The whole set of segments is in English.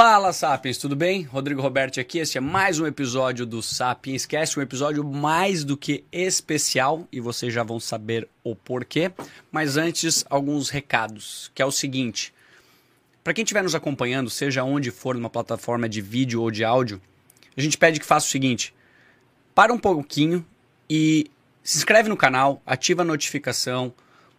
Fala Sapiens, tudo bem? Rodrigo Roberto aqui. Este é mais um episódio do Sapiens Cast, um episódio mais do que especial e vocês já vão saber o porquê. Mas antes, alguns recados, que é o seguinte: para quem estiver nos acompanhando, seja onde for numa plataforma de vídeo ou de áudio, a gente pede que faça o seguinte: para um pouquinho e se inscreve no canal, ativa a notificação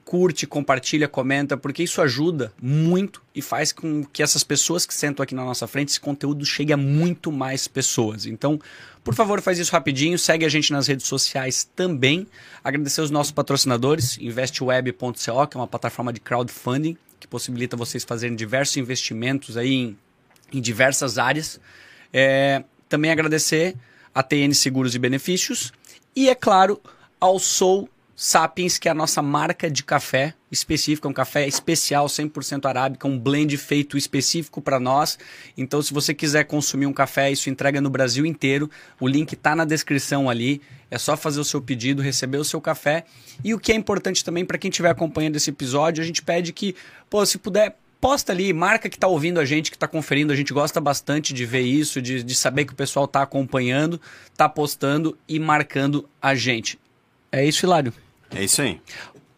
curte, compartilha, comenta, porque isso ajuda muito e faz com que essas pessoas que sentam aqui na nossa frente, esse conteúdo chegue a muito mais pessoas. Então, por favor, faz isso rapidinho, segue a gente nas redes sociais também. Agradecer os nossos patrocinadores, investweb.co, que é uma plataforma de crowdfunding que possibilita vocês fazerem diversos investimentos aí em, em diversas áreas. É, também agradecer a TN Seguros e Benefícios e, é claro, ao Soul Sapiens, que é a nossa marca de café específica, um café especial, 100% arábica, um blend feito específico para nós. Então, se você quiser consumir um café, isso entrega no Brasil inteiro. O link está na descrição ali. É só fazer o seu pedido, receber o seu café. E o que é importante também para quem estiver acompanhando esse episódio, a gente pede que, pô, se puder, posta ali, marca que está ouvindo a gente, que está conferindo. A gente gosta bastante de ver isso, de, de saber que o pessoal está acompanhando, está postando e marcando a gente. É isso, Hilário. É isso aí.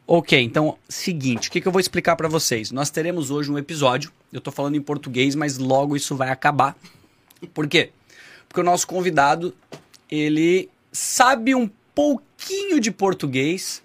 Ok, então, seguinte, o que, que eu vou explicar para vocês? Nós teremos hoje um episódio, eu tô falando em português, mas logo isso vai acabar. Por quê? Porque o nosso convidado, ele sabe um pouquinho de português,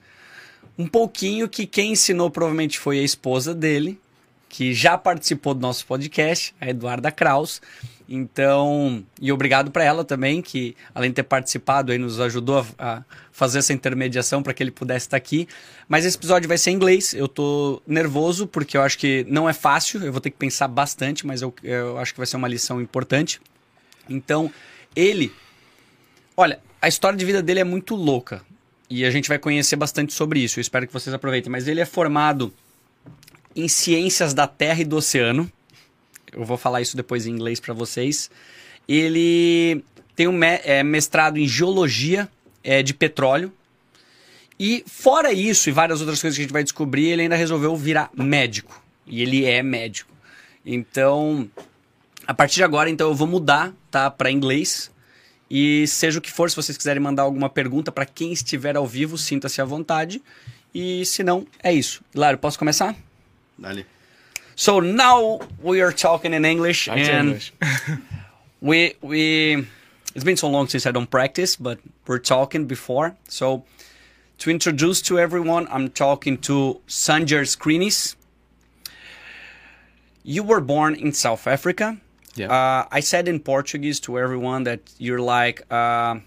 um pouquinho que quem ensinou provavelmente foi a esposa dele, que já participou do nosso podcast, a Eduarda Kraus. Então, e obrigado para ela também, que além de ter participado, aí nos ajudou a, a fazer essa intermediação para que ele pudesse estar aqui. Mas esse episódio vai ser em inglês. Eu tô nervoso porque eu acho que não é fácil, eu vou ter que pensar bastante, mas eu, eu acho que vai ser uma lição importante. Então, ele. Olha, a história de vida dele é muito louca. E a gente vai conhecer bastante sobre isso. Eu espero que vocês aproveitem. Mas ele é formado em ciências da Terra e do Oceano eu vou falar isso depois em inglês para vocês. Ele tem um é, mestrado em geologia é, de petróleo. E fora isso e várias outras coisas que a gente vai descobrir, ele ainda resolveu virar médico. E ele é médico. Então, a partir de agora, então eu vou mudar, tá, para inglês. E seja o que for, se vocês quiserem mandar alguma pergunta para quem estiver ao vivo, sinta-se à vontade. E se não, é isso. Hilário, posso começar? Dale. So now we are talking in English, and English. we we. It's been so long since I don't practice, but we're talking before. So to introduce to everyone, I'm talking to Sanjar Skrinis. You were born in South Africa. Yeah. Uh, I said in Portuguese to everyone that you're like. Uh,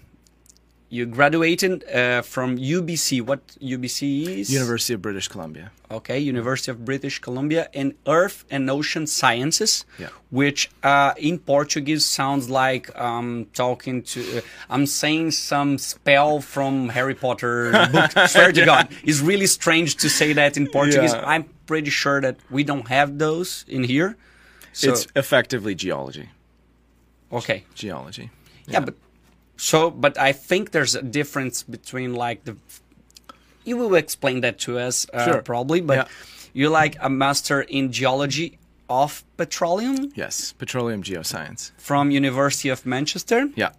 you graduated uh, from UBC. What UBC is? University of British Columbia. Okay, University of British Columbia in Earth and Ocean Sciences, Yeah. which uh, in Portuguese sounds like um, talking to. Uh, I'm saying some spell from Harry Potter book. Swear to God, it's really strange to say that in Portuguese. Yeah. I'm pretty sure that we don't have those in here. So, it's effectively geology. okay. Geology. Yeah. but so, but I think there's a difference between like the. You will explain that to us uh, Sure. probably, but Yeah. you're like a master in geology of petroleum Yes, petroleum geoscience. from University of Manchester, Yeah.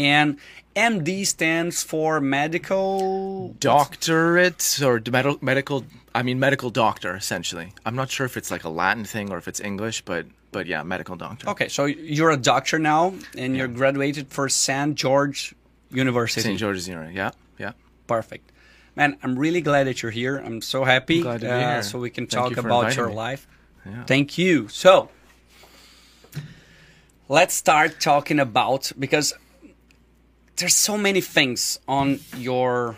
And MD stands for medical. Doctorate or d- medical, medical. I mean, medical doctor essentially. I'm not sure if it's like a Latin thing or if it's English, but but yeah, medical doctor. Okay, so you're a doctor now, and you're graduated for St. George University. St. George's University. Yeah, yeah. Perfect. Man, I'm really glad that you're here. I'm so happy. Glad to be uh, here. So we can Thank talk you about your me. life. Yeah. Thank you. So let's start talking about because there's so many things on your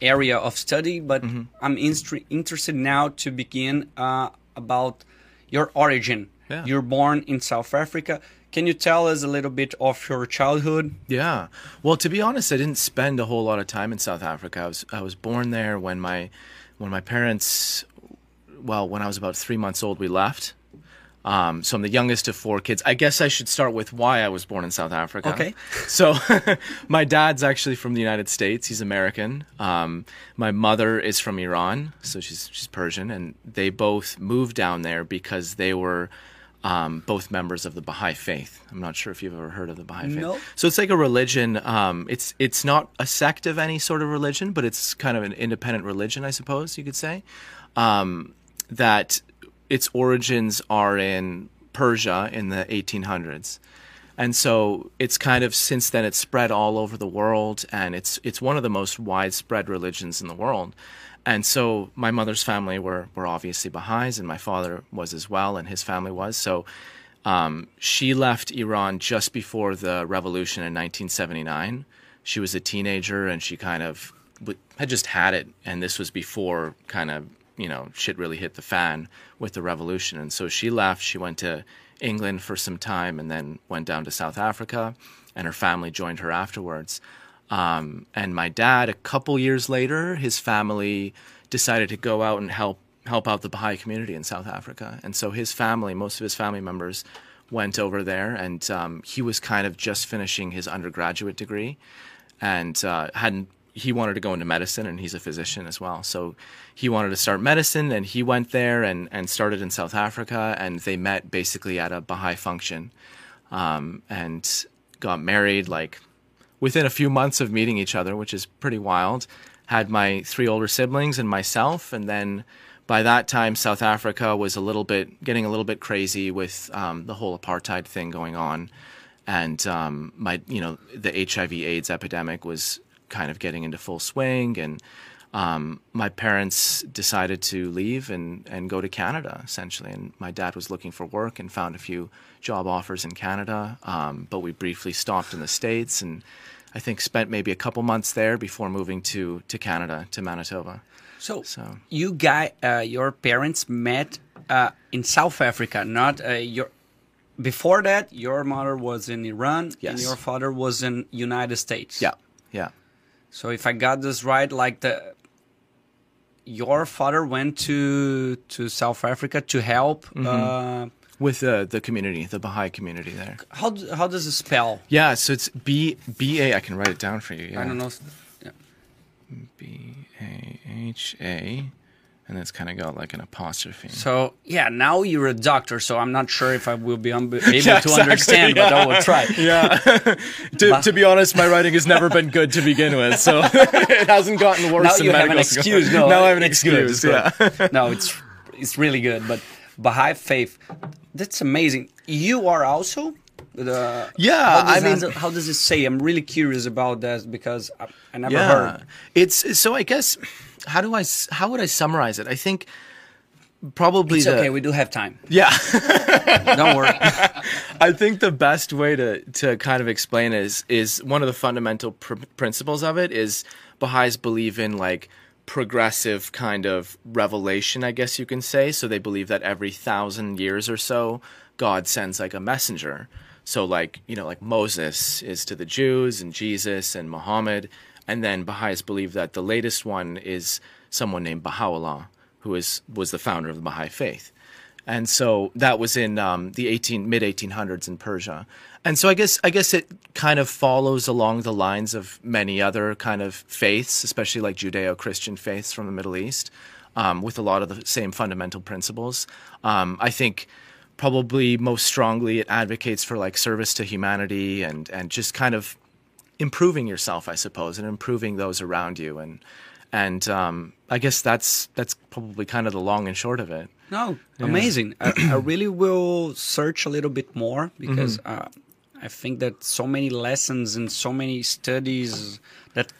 area of study, but Mm-hmm. I'm instr- interested now to begin uh, about your origin. Yeah. You're born in South Africa. Can you tell us a little bit of your childhood? Yeah. Well, to be honest, I didn't spend a whole lot of time in South Africa. I was I was born there when my when my parents well, when I was about 3 months old, we left. Um, so I'm the youngest of four kids. I guess I should start with why I was born in South Africa. Okay. So my dad's actually from the United States. He's American. Um, my mother is from Iran, so she's she's Persian, and they both moved down there because they were um, both members of the Baha'i faith. I'm not sure if you've ever heard of the Baha'i faith. No. So it's like a religion. Um, it's it's not a sect of any sort of religion, but it's kind of an independent religion, I suppose you could say. Um, that its origins are in Persia in the 1800s. And so it's kind of since then it's spread all over the world and it's it's one of the most widespread religions in the world. And so my mother's family were were obviously Baha'is and my father was as well and his family was. So um, she left Iran just before the revolution in 1979. She was a teenager and she kind of had just had it and this was before kind of you know shit really hit the fan with the revolution. And so she left she went to england for some time and then went down to south africa and her family joined her afterwards. Um, and my dad a couple years later his family decided to go out and help help out the baha'i community in south africa. And so his family most of his family members went over there and um, he was kind of just finishing his undergraduate degree and uh, hadn't he wanted to go into medicine and he's a physician as well. So he wanted to start medicine and he went there and, and started in south africa and they met basically at a baha'i function um, and got married like within a few months of meeting each other which is pretty wild. Had my three older siblings and myself and then by that time south africa was a little bit getting a little bit crazy with um, the whole apartheid thing going on. And um, my you know the hiv aids epidemic was kind of getting into full swing and um, my parents decided to leave and, and go to Canada essentially. And my dad was looking for work and found a few job offers in Canada. Um, but we briefly stopped in the States and I think spent maybe a couple months there before moving to, to Canada, to Manitoba. So, So- you guy, uh, your parents met uh, in South Africa, not uh, your. Before that, your mother was in Iran and your father was in United States. Yeah, yeah. So if I got this right, like the your father went to to South Africa to help. Mm-hmm. Uh, With the, the community, the Baha'i community there. how how does it spell? Yeah, so it's B B A. I can write it down for you. Yeah. I don't know. Yeah. B A H A, and it's kind of got like an apostrophe. So yeah, now you're a doctor, so I'm not sure if I will be able Yeah, to exactly, understand, but I will try. Yeah. to, to be honest, my writing has never been good to begin with, so it hasn't gotten worse. Now you have an excuse. No, now I have an it's good, excuse. it's yeah. no, it's it's really good. But Baha'i faith, that's amazing. You are also the Yeah, I mean- that- how does it say? I'm really curious about that because I, I never yeah. heard. It's so. I guess how do I how would I summarize it? I think probably It's the okay. We do have time. yeah. Don't worry. I think the best way to to kind of explain is is one of the fundamental pr- principles of it is Baha'is believe in like progressive kind of revelation, I guess you can say. So they believe that every thousand years or so, God sends like a messenger. So like you know like Moses is to the Jews and Jesus and Muhammad, and then Baha'is believe that the latest one is someone named Baha'u'llah, who is was the founder of the Baha'i faith and so that was in um, the 18 mid 1800s in Persia. And so I guess I guess it kind of follows along the lines of many other kind of faiths, especially like Judeo-Christian faiths from the Middle East, um, with a lot of the same fundamental principles. Um, I think probably most strongly it advocates for like service to humanity and and just kind of improving yourself, I suppose, and improving those around you. And and um, I guess that's that's probably kind of the long and short of it. No, amazing. I, I really will search a little bit more because Mm-hmm. uh, I think that so many lessons and so many studies that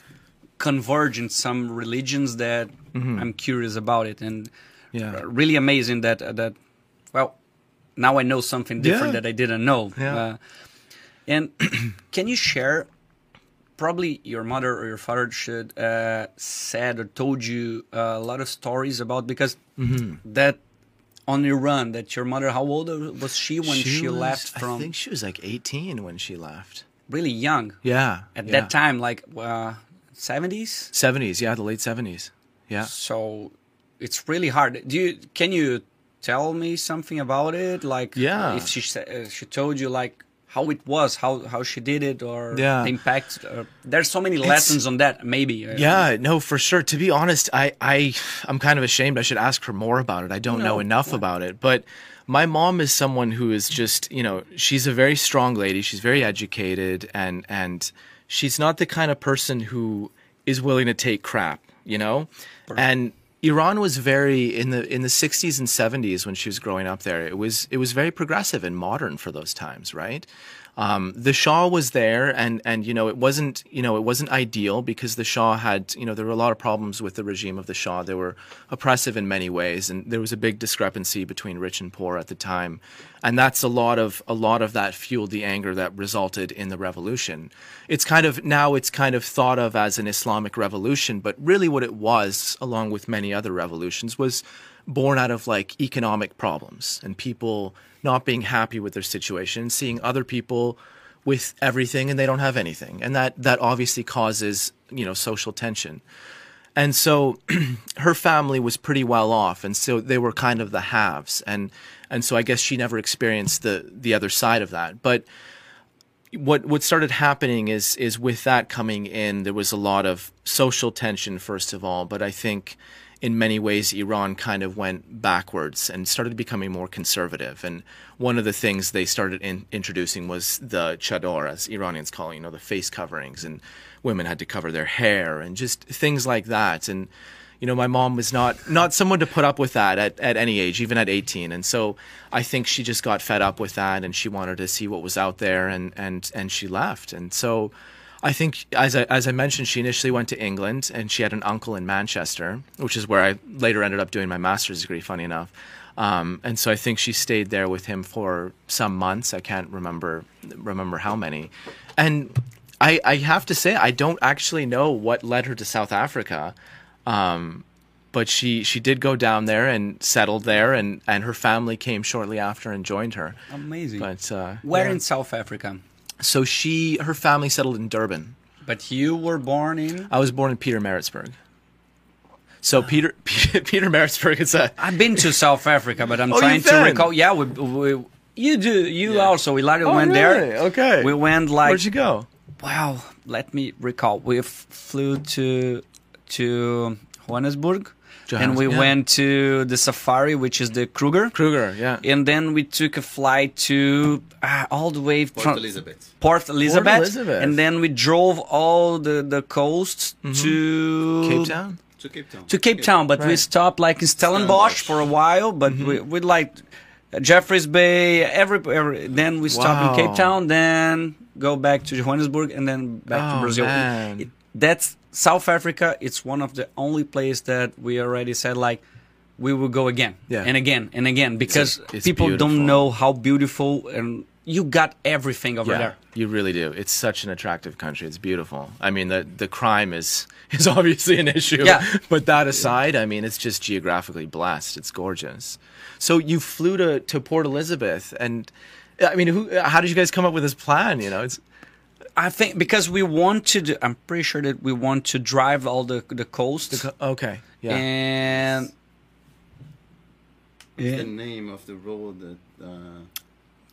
converge in some religions that I'm curious about it, and Mm-hmm. Yeah. uh, really amazing that uh, that well, now I know something different Yeah. that I didn't know. Yeah. Uh, and can you share? Probably your mother or your father should uh, said or told you uh, a lot of stories about because Mm-hmm. that on Iran that your mother how old was she when she, was- left I think she was like 18 when she left. really young Yeah. at yeah. that time like uh, 70s 70s, yeah, the late 70s. Yeah. so it's really hard do you can you tell me something about it like Yeah. if she uh, she told you like how it was how how she did it or Yeah. the impact uh, there's so many lessons on that maybe uh, Yeah, no, for sure. To be honest, I, I, I'm kind of ashamed. I should ask her more about it. I don't No, know enough about it. But my mom is someone who is just, you know, she's a very strong lady. She's very educated and and she's not the kind of person who is willing to take crap, you know? And Iran was very in the in the 60s and 70s when she was growing up there. It was it was very progressive and modern for those times, right? Um, the Shah was there, and and you know it wasn't you know it wasn't ideal because the Shah had you know there were a lot of problems with the regime of the Shah. They were oppressive in many ways, and there was a big discrepancy between rich and poor at the time, and that's a lot of a lot of that fueled the anger that resulted in the revolution. It's kind of now it's kind of thought of as an Islamic revolution, but really what it was, along with many other revolutions, was born out of like economic problems and people not being happy with their situation, seeing other people with everything and they don't have anything. And that that obviously causes, you know, social tension. And so her family was pretty well off and so they were kind of the haves and and so I guess she never experienced the the other side of that. But what what started happening is is with that coming in there was a lot of social tension first of all, but I think in many ways, Iran kind of went backwards and started becoming more conservative. And one of the things they started in, introducing was the chador, as Iranians call it, you know, the face coverings, and women had to cover their hair and just things like that. And you know, my mom was not not someone to put up with that at, at any age, even at 18. And so I think she just got fed up with that, and she wanted to see what was out there, and and and she left. And so I think, as I, as I mentioned, she initially went to England and she had an uncle in Manchester, which is where I later ended up doing my master's degree, funny enough. Um, and so I think she stayed there with him for some months. I can't remember remember how many. And I, I have to say, I don't actually know what led her to South Africa. Um, but she, she did go down there and settled there, and, and her family came shortly after and joined her. Amazing. But uh, Where yeah. in South Africa? So she, her family settled in Durban. But you were born in. I was born in Pietermaritzburg. So ah. Peter Pietermaritzburg is a. I've been to South Africa, but I'm Oh, trying to recall. Yeah, we, we you do. You Yeah. also. We like Oh, went really? there. Okay. We went like Where'd you go? wow. Let me recall. We f- flew to to Johannesburg, and we yeah. went to the safari, which is the Kruger. Kruger. Yeah. And then we took a flight to uh, all the way Port from Elizabeth. Port Elizabeth, Elizabeth. and then we drove all the the coast to Cape Town. To Cape Town. to Cape Town, but we stopped like in Stellenbosch Stellenbosch. for a while. But we we like Jeffreys Bay. Every, every then we stop in Cape Town, then go back to Johannesburg, and then back to Oh, Brazil. man. It- that's South Africa. It's one of the only places that we already said like we will go again Yeah. and again and again because it's people beautiful. don't know how beautiful and you got everything over Yeah, there. you really do. It's such an attractive country. It's beautiful. I mean, the the crime is is obviously an issue. Yeah. But that aside, I mean, it's just geographically blessed. It's gorgeous. So you flew to to Port Elizabeth, and I mean, who? How did you guys come up with this plan? You know, it's I think because we want to. Do, I'm pretty sure that we want to drive all the the coast okay. Yeah. and What's the name of the road that? Uh,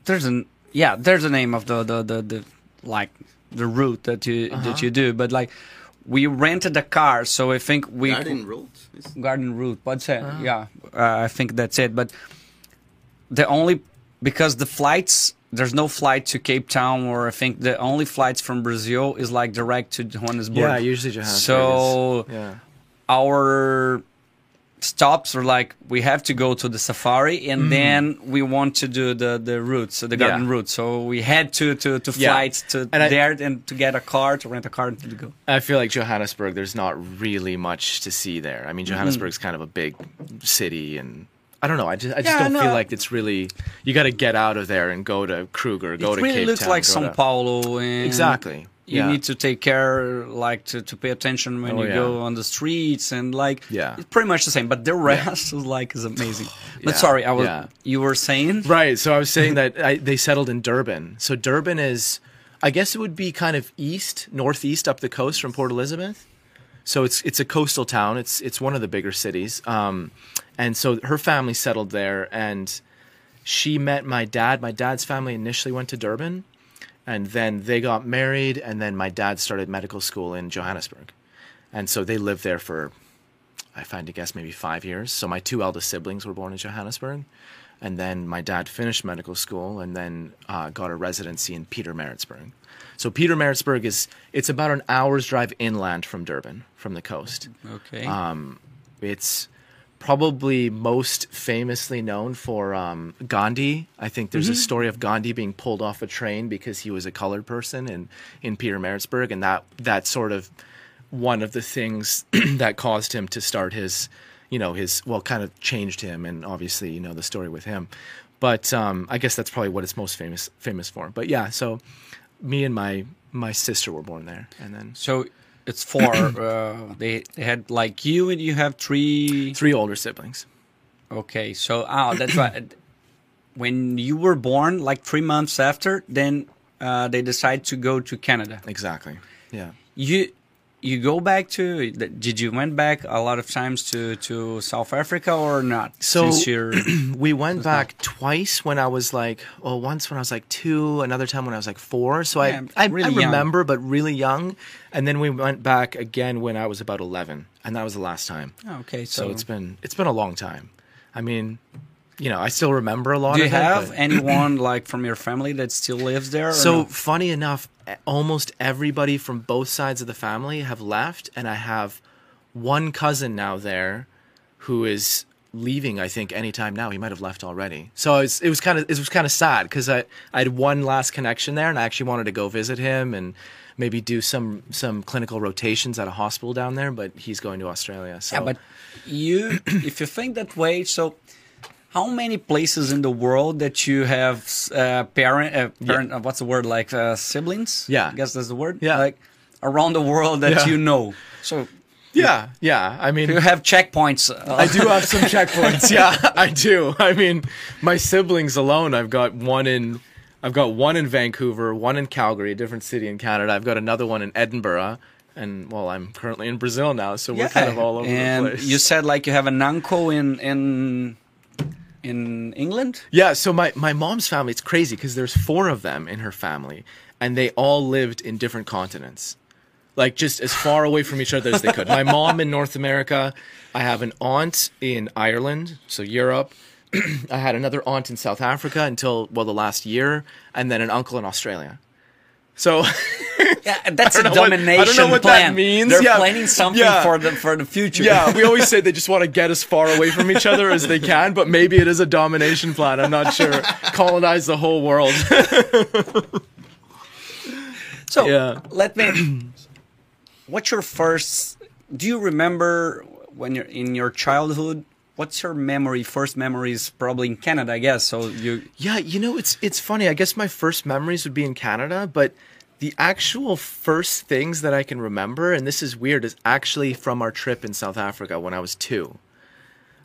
there's an yeah there's a name of the the the, the like the route that you Uh-huh. that you do but like we rented a car so i think we Garden route. Garden route what's it Uh-huh. yeah uh, i think that's it but the only because the flights there's no flight to cape town or i think the only flights from brazil is like direct to johannesburg yeah. Usually Johannesburg. so yeah. our stops are like we have to go to the safari and mm. then we want to do the the route so the garden. Yeah. route so we had to to to Yeah. to And I- there and to get a car to rent a car and to go I feel like Johannesburg, there's not really much to see there. I mean, Johannesburg's kind of a big city, and I don't know. I just, I just Yeah, don't no. feel like it's really. You got to get out of there and go to Kruger, go it to really Cape looks Town, like sao to- paulo and Exactly. you yeah. need to take care like to, to pay attention when Oh, you yeah. go on the streets and like Yeah. it's pretty much the same but the rest is like is amazing but sorry i was you were saying Right. So I was saying that I, they settled in Durban. So Durban is, I guess it would be kind of east, northeast up the coast from Port Elizabeth. So it's it's a coastal town. It's it's one of the bigger cities. Um, and so her family settled there, and she met my dad. My dad's family initially went to Durban, and then they got married, and then my dad started medical school in Johannesburg, and so they lived there for, I find to guess maybe five years. So my two eldest siblings were born in Johannesburg. and then my dad finished medical school and then uh, got a residency in Pietermaritzburg. So Pietermaritzburg is it's about an hour's drive inland from Durban, from the coast. Okay. Um, it's probably most famously known for um, Gandhi. I think there's a story of Gandhi being pulled off a train because he was a colored person in, in Pietermaritzburg, and that that sort of one of the things that caused him to start his, you know, his well, kind of changed him, and obviously you know the story with him. But um, I guess that's probably what it's most famous famous for. But yeah, so me and my my sister were born there, and then so it's four. uh, they, they had like you and you have three. three older siblings. Okay, so oh, that's right. When you were born, like three months after, then uh, they decide to go to Canada. Exactly. Yeah. You you go back to? Did you went back a lot of times to to South Africa or not? So- we went back twice when I was like, well, once when I was like two, another time when I was like four. So Yeah, I, I, really I young. remember, but really young. And then we went back again when I was about eleven, and that was the last time. Oh, okay, So, so, it's been it's been a long time. I mean, you know, I still remember a lot. Of people. Do you it, have but- anyone like from your family that still lives there? So no? funny enough, almost everybody from both sides of the family have left, and I have one cousin now there, who is leaving. I think anytime now. He might have left already. So it was, it was kind of it was kind of sad because I I had one last connection there, and I actually wanted to go visit him and maybe do some some clinical rotations at a hospital down there. But he's going to Australia. So Yeah, but you, if you think that way, so how many places in the world that you have uh, parent, uh, parent, uh, what's the word like uh, siblings? Yeah. I guess that's the word. Yeah. like around the world that Yeah. you know. So yeah, yeah. I mean, you have checkpoints. I do have some checkpoints. Yeah, I do. I mean, my siblings alone, I've got one in I've got one in Vancouver, one in Calgary, a different city in Canada. I've got another one in Edinburgh, and well, I'm currently in Brazil now, so we're kind of all over and the place. you said like you have an uncle in in in England. Yeah, so my, my mom's family, it's crazy because there's four of them in her family, and they all lived in different continents. Like just as far away from each other as they could. My mom in North America. I have an aunt in Ireland, so Europe. I had another aunt in South Africa until, well, the last year, and then an uncle in Australia. So, Yeah, that's a know what- I don't know domination what that means. They're Yeah. planning something Yeah. for the for the future. yeah, we always say they just want to get as far away from each other as they can, but maybe it is a domination plan. I'm not sure. Colonize the whole world. So Yeah. let me. What's your first? Do you remember when you're in your childhood? What's your memory? First memories probably in Canada, I guess. So you. Yeah, you know, it's it's funny. I guess my first memories would be in Canada, but the actual first things that I can remember, and this is weird, is actually from our trip in South Africa when I was two.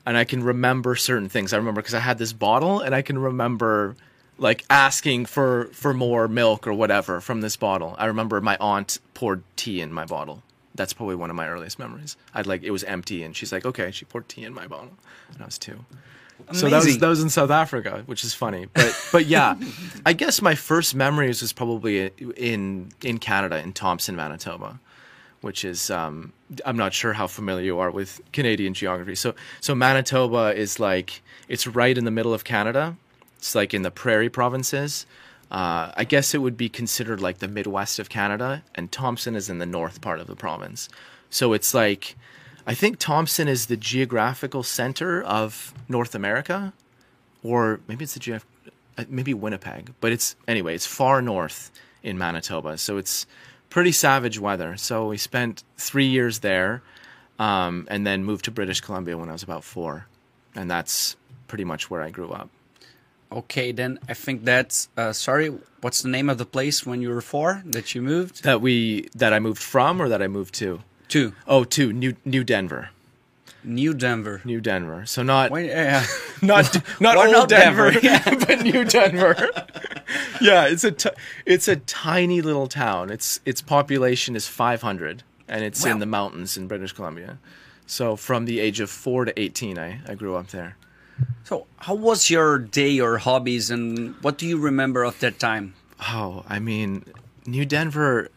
And I can remember certain things. I remember because I had this bottle, and I can remember like asking for for more milk or whatever from this bottle. I remember my aunt poured tea in my bottle. That's probably one of my earliest memories. I'd like it was empty, and she's like, "Okay," she poured tea in my bottle, and I was two. Amazing. So that was that was in South Africa, which is funny. But but yeah, I guess my first memories was probably in in Canada in Thompson, Manitoba, which is um, I'm not sure how familiar you are with Canadian geography. So so Manitoba is like it's right in the middle of Canada. It's like in the prairie provinces. Uh, I guess it would be considered like the Midwest of Canada, and Thompson is in the north part of the province. So it's like, I think Thompson is the geographical center of North America, or maybe it's the geograph- uh, maybe Winnipeg, but it's anyway, it's far north in Manitoba, so it's pretty savage weather. So we spent three years there, um, and then moved to British Columbia when I was about four, and that's pretty much where I grew up. Okay, then I think that's. Uh, sorry, what's the name of the place when you were four that you moved That we that I moved from, or that I moved to. to? Oh, to New New Denver, New Denver. New Denver. So not Wait, yeah. not not old not Denver, Denver, but New Denver. yeah, it's a t- it's a tiny little town. Its its population is 500, and it's Wow. in the mountains in British Columbia. So from the age of four to 18, I, I grew up there. So, how was your day or hobbies, and what do you remember of that time? Oh, I mean, New Denver.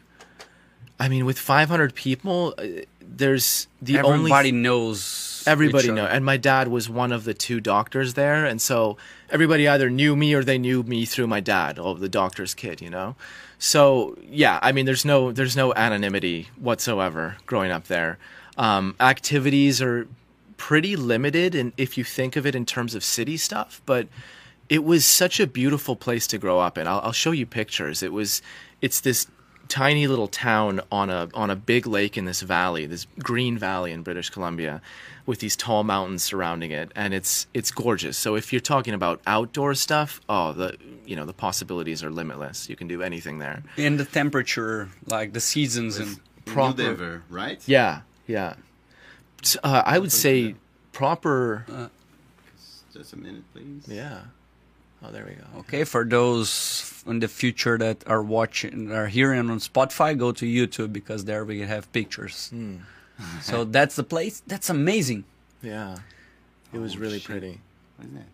I mean, with 500 people, uh, there's the only Everybody knows Everybody know, and my dad was one of the two doctors there, and so everybody either knew me or they knew me through my dad, oh, the doctor's kid, you know. So yeah, I mean, there's no there's no anonymity whatsoever growing up there. Um, activities are pretty limited, and if you think of it in terms of city stuff, but it was such a beautiful place to grow up in. I'll, I'll show you pictures. It was, it's this tiny little town on a on a big lake in this valley, this green valley in British Columbia, with these tall mountains surrounding it, and it's it's gorgeous. So if you're talking about outdoor stuff, oh, the you know the possibilities are limitless. You can do anything there. and the temperature, like the seasons and Proper- New Denver, right? Yeah, yeah. Uh, I would say proper. Just a minute, please. Yeah. Oh, there we go. Okay, for those in the future that are watching, are hearing on Spotify, go to YouTube because there we have pictures. Hmm. so that's the place. That's amazing. Yeah. It was Oh, really shit. pretty. What is that?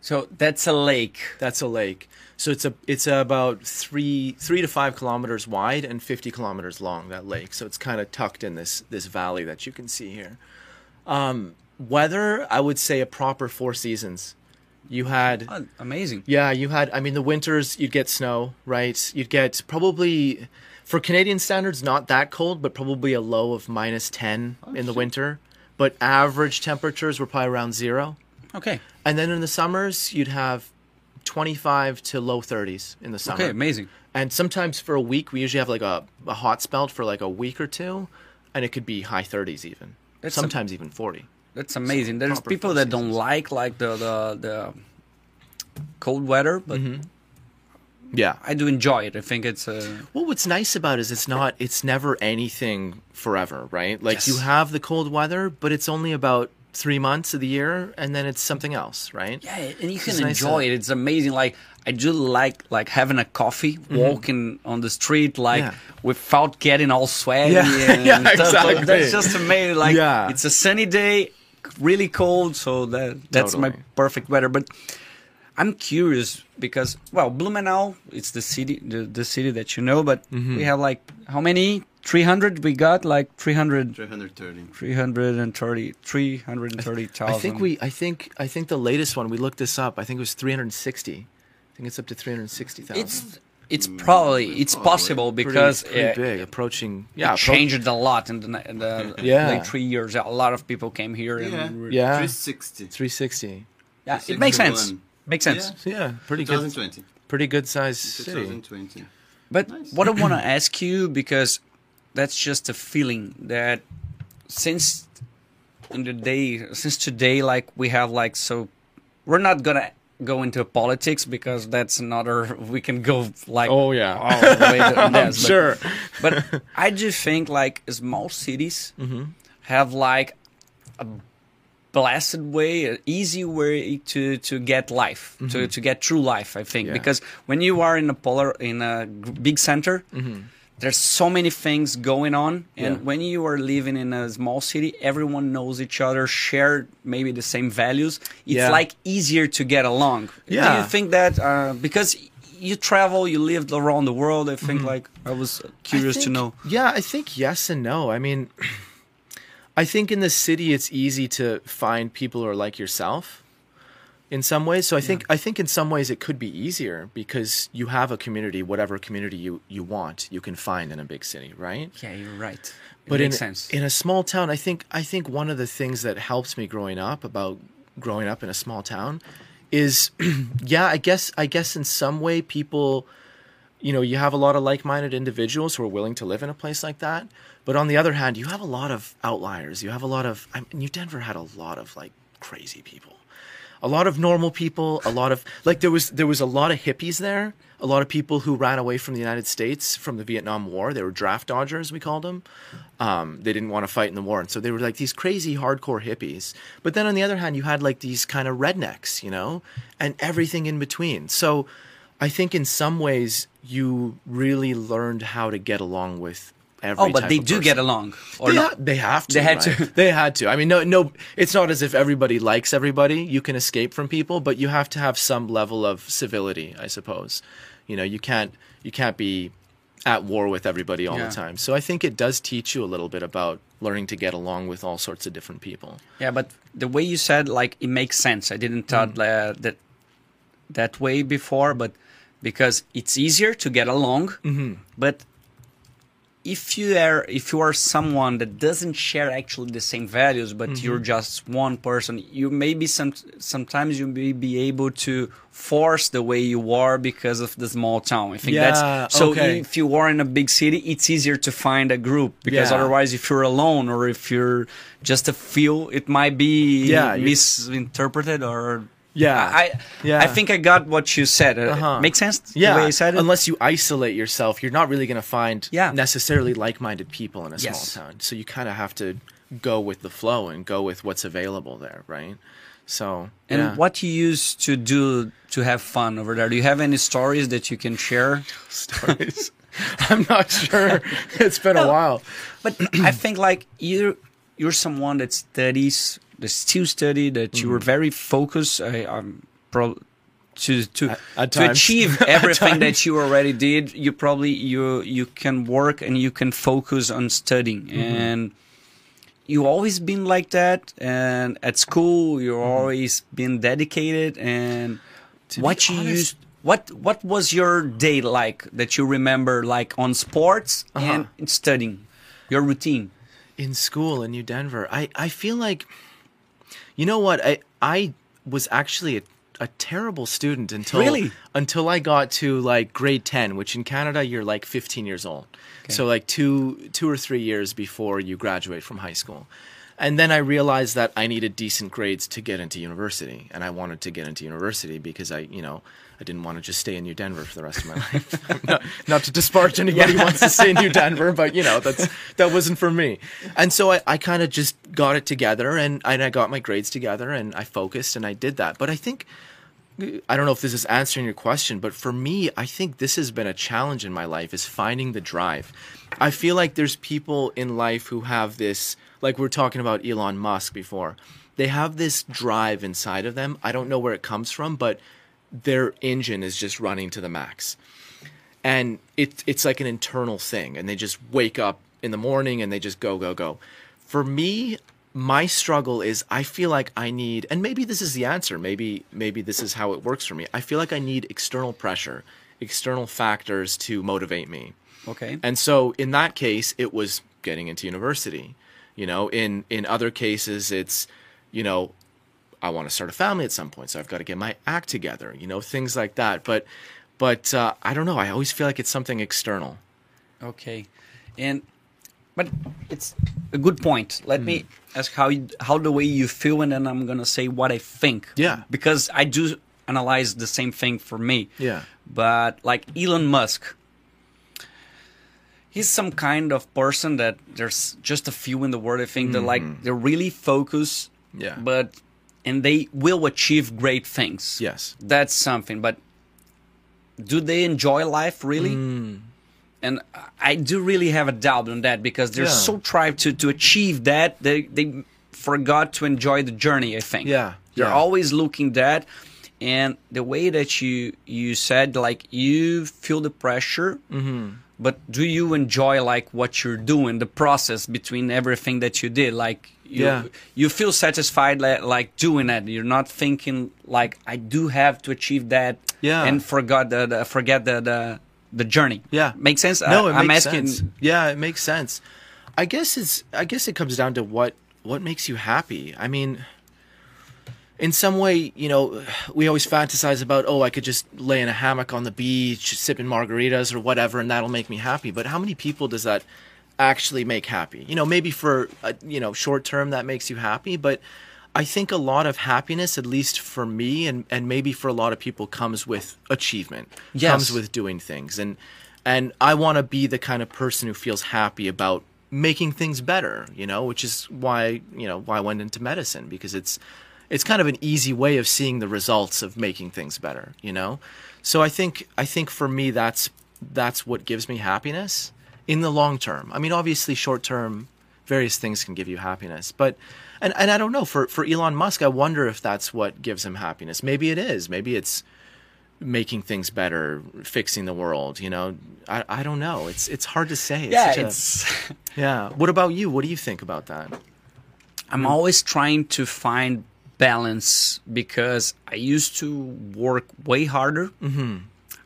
So that's a lake. That's a lake. So it's a it's about three three to five kilometers wide and fifty kilometers long. That lake. So it's kind of tucked in this this valley that you can see here. Um, weather, I would say a proper four seasons. You had Oh, amazing. yeah, you had. I mean, the winters you'd get snow, right? You'd get probably for Canadian standards not that cold, but probably a low of minus ten in the winter. But average temperatures were probably around zero. Okay. And then in the summers, you'd have 25 to low 30s in the summer. Okay, amazing. And sometimes for a week, we usually have like a, a hot spell for like a week or two, and it could be high 30s even. That's a- sometimes even 40. That's amazing. There's people that don't like like the the, the cold weather, but Mm-hmm. Yeah. I do enjoy it. I think it's a. Well, what's nice about it is it's not, it's never anything forever, right? Like you have the cold weather, but it's only about three months of the year, and then it's something else, right? yeah, and you can It's nice enjoy to- it. It's amazing. Like I do like like having a coffee, walking on the street, like Mm-hmm. Yeah. without getting all sweaty. Yeah, and yeah, stuff. Like, exactly. that's just amazing. Like Yeah. it's a sunny day, really cold, so that that's my perfect weather. But I'm curious because well, Blumenau, it's the city, the, the city that you know, but Mm-hmm. we have like how many? 300 we got like 300 330. 330 330,000 I think we, I think, I think the latest one we looked this up. I think it was 360. I think it's up to 360,000. it's it's probably it's probably. possible because pretty uh, big, approaching. Yeah, appro- changed a lot in the, in the Yeah. like three years. A lot of people came here. And Yeah. we- Yeah. 360. 360. yeah, it makes sense. 61. Makes sense. Yeah. Yeah, pretty good, 2020. pretty good sized city. 2020. But Nice. what I want to ask you because that's just a feeling that since in the day since today like we have like so we're not gonna go into politics because that's another we can go like Oh, yeah. all the way to this, but- sure. but I just think like small cities Mm-hmm. have like a blessed way, an easy way to to get life, to to get true life. I think Mm-hmm. Yeah. because when you are in a polar in a big center. There's so many things going on, and. Yeah. when you are living in a small city, everyone knows each other, share maybe the same values. It's Yeah. like easier to get along. yeah. Do you think that uh, because you travel, you lived around the world? I think like I was curious. I to know. Yeah, I think yes and no. I mean, I think in the city it's easy to find people who are like yourself in some ways. So I think I think in some ways it could be easier because you have a community, whatever community you you want, you can find in a big city, right? Yeah, you're right. It but makes in, sense. in a small town, I think I think one of the things that helps me growing up about growing up in a small town is yeah, I guess I guess in some way people you know, you have a lot of like-minded individuals who are willing to live in a place like that. But on the other hand, you have a lot of outliers. You have a lot of I mean, New Denver had a lot of like crazy people. A lot of normal people, a lot of like there was there was a lot of hippies there, a lot of people who ran away from the United States from the Vietnam War. They were draft dodgers, we called them. Um, they didn't want to fight in the war, and so they were like these crazy hardcore hippies. But then on the other hand, you had like these kind of rednecks, you know, and everything in between. So I think in some ways you really learned how to get along with every. oh, but they do person. get along, or They, not? ha- they have to. They had right? to. They had to. I mean, no, no. It's not as if everybody likes everybody. You can escape from people, but you have to have some level of civility, I suppose. You know, you can't you can't be at war with everybody all Yeah. the time. So I think it does teach you a little bit about learning to get along with all sorts of different people. Yeah, but the way you said, like, it makes sense. I didn't thought Mm. uh, that that way before, but because it's easier to get along. Mm-hmm. But if you are if you are someone that doesn't share actually the same values, but Mm-hmm. you're just one person, you maybe some sometimes you may be able to force the way you are because of the small town. I think Yeah, that's so. okay. If you are in a big city, it's easier to find a group because Yeah. otherwise, if you're alone or if you're just a few, it might be Yeah, misinterpreted or. Yeah. I Yeah. I think I got what you said. Uh, Uh-huh. Makes sense. the Yeah, way you said it. unless you isolate yourself, you're not really going to find Yeah. necessarily like-minded people in a Yes. small town. So you kind of have to go with the flow and go with what's available there, right? So And yeah. what you use to do to have fun over there? Do you have any stories that you can share? stories? I'm not sure. it's been a while. But I think like you, you're someone that studies, that still study, that you were Mm-hmm. very focused. I, um, pro, to to at to times. achieve everything that you already did. You probably you you can work and you can focus on studying Mm-hmm. and. You always been like that, and at school you Mm-hmm. always been dedicated. And be what you honest- used, what what was your day like that you remember, like on sports Uh-huh. and studying, your routine? in school in New Denver, I, I feel like, you know what? I I was actually a, a terrible student until Really? until I got to like grade ten, which in Canada you're like 15 years old, so like two two or three years before you graduate from high school. And then I realized that I needed decent grades to get into university, and I wanted to get into university because I, you know, I didn't want to just stay in New Denver for the rest of my life. not, not to disparage anybody who wants to stay in New Denver, but you know, that's that wasn't for me. And so I, I kind of just got it together, and, and I got my grades together, and I focused, and I did that. But I think I don't know if this is answering your question, but for me, I think this has been a challenge in my life is finding the drive. I feel like there's people in life who have this, like we are talking about Elon Musk before. They have this drive inside of them. I don't know where it comes from, but their engine is just running to the max. And it, it's like an internal thing. And they just wake up in the morning and they just go, go, go. For me, my struggle is I feel like I need, and maybe this is the answer. Maybe maybe this is how it works for me. I feel like I need external pressure, external factors to motivate me. Okay. And so in that case, it was getting into university. You know, in in other cases, it's you know, I want to start a family at some point, so I've got to get my act together. You know, things like that. But but uh, I don't know. I always feel like it's something external. Okay, and but it's a good point. Let me Hmm. ask how you, how the way you feel, and then I'm gonna say what I think. Yeah. because I do analyze the same thing for me. Yeah. but like Elon Musk. He's some kind of person that there's just a few in the world. I think they're like they're really focused. Yeah. but and they will achieve great things. Yes. that's something. But do they enjoy life really? Mm. And I do really have a doubt on that because they're Yeah. so tried to to achieve that they they forgot to enjoy the journey. I think. Yeah, they're yeah. always looking that, and the way that you you said like you feel the pressure. Mm-hmm. But do you enjoy like what you're doing, the process between everything that you did? Like you, Yeah. you feel satisfied like, like doing that. You're not thinking like I do have to achieve that. Yeah. And forgot the, the forget the, the the journey. Yeah. Make sense? No, I, it I'm makes asking. sense. Yeah, it makes sense. I guess it's I guess it comes down to what what makes you happy. I mean, in some way, you know, we always fantasize about, oh, I could just lay in a hammock on the beach, sipping margaritas or whatever, and that'll make me happy. But how many people does that actually make happy? You know, maybe for a, you know short term that makes you happy, but I think a lot of happiness, at least for me, and and maybe for a lot of people, comes with achievement. Yes. Comes with doing things, and and I want to be the kind of person who feels happy about making things better. You know, which is why you know why I went into medicine because it's it's kind of an easy way of seeing the results of making things better. You know, so I think I think for me that's that's what gives me happiness in the long term. I mean, obviously, short term, various things can give you happiness, but and and I don't know for for Elon Musk, I wonder if that's what gives him happiness. Maybe it is. Maybe it's making things better, fixing the world. You know, I, I don't know. It's it's hard to say. It's yeah, such a- yeah. What about you? What do you think about that? I'm always trying to find balance because I used to work way harder. Mm-hmm.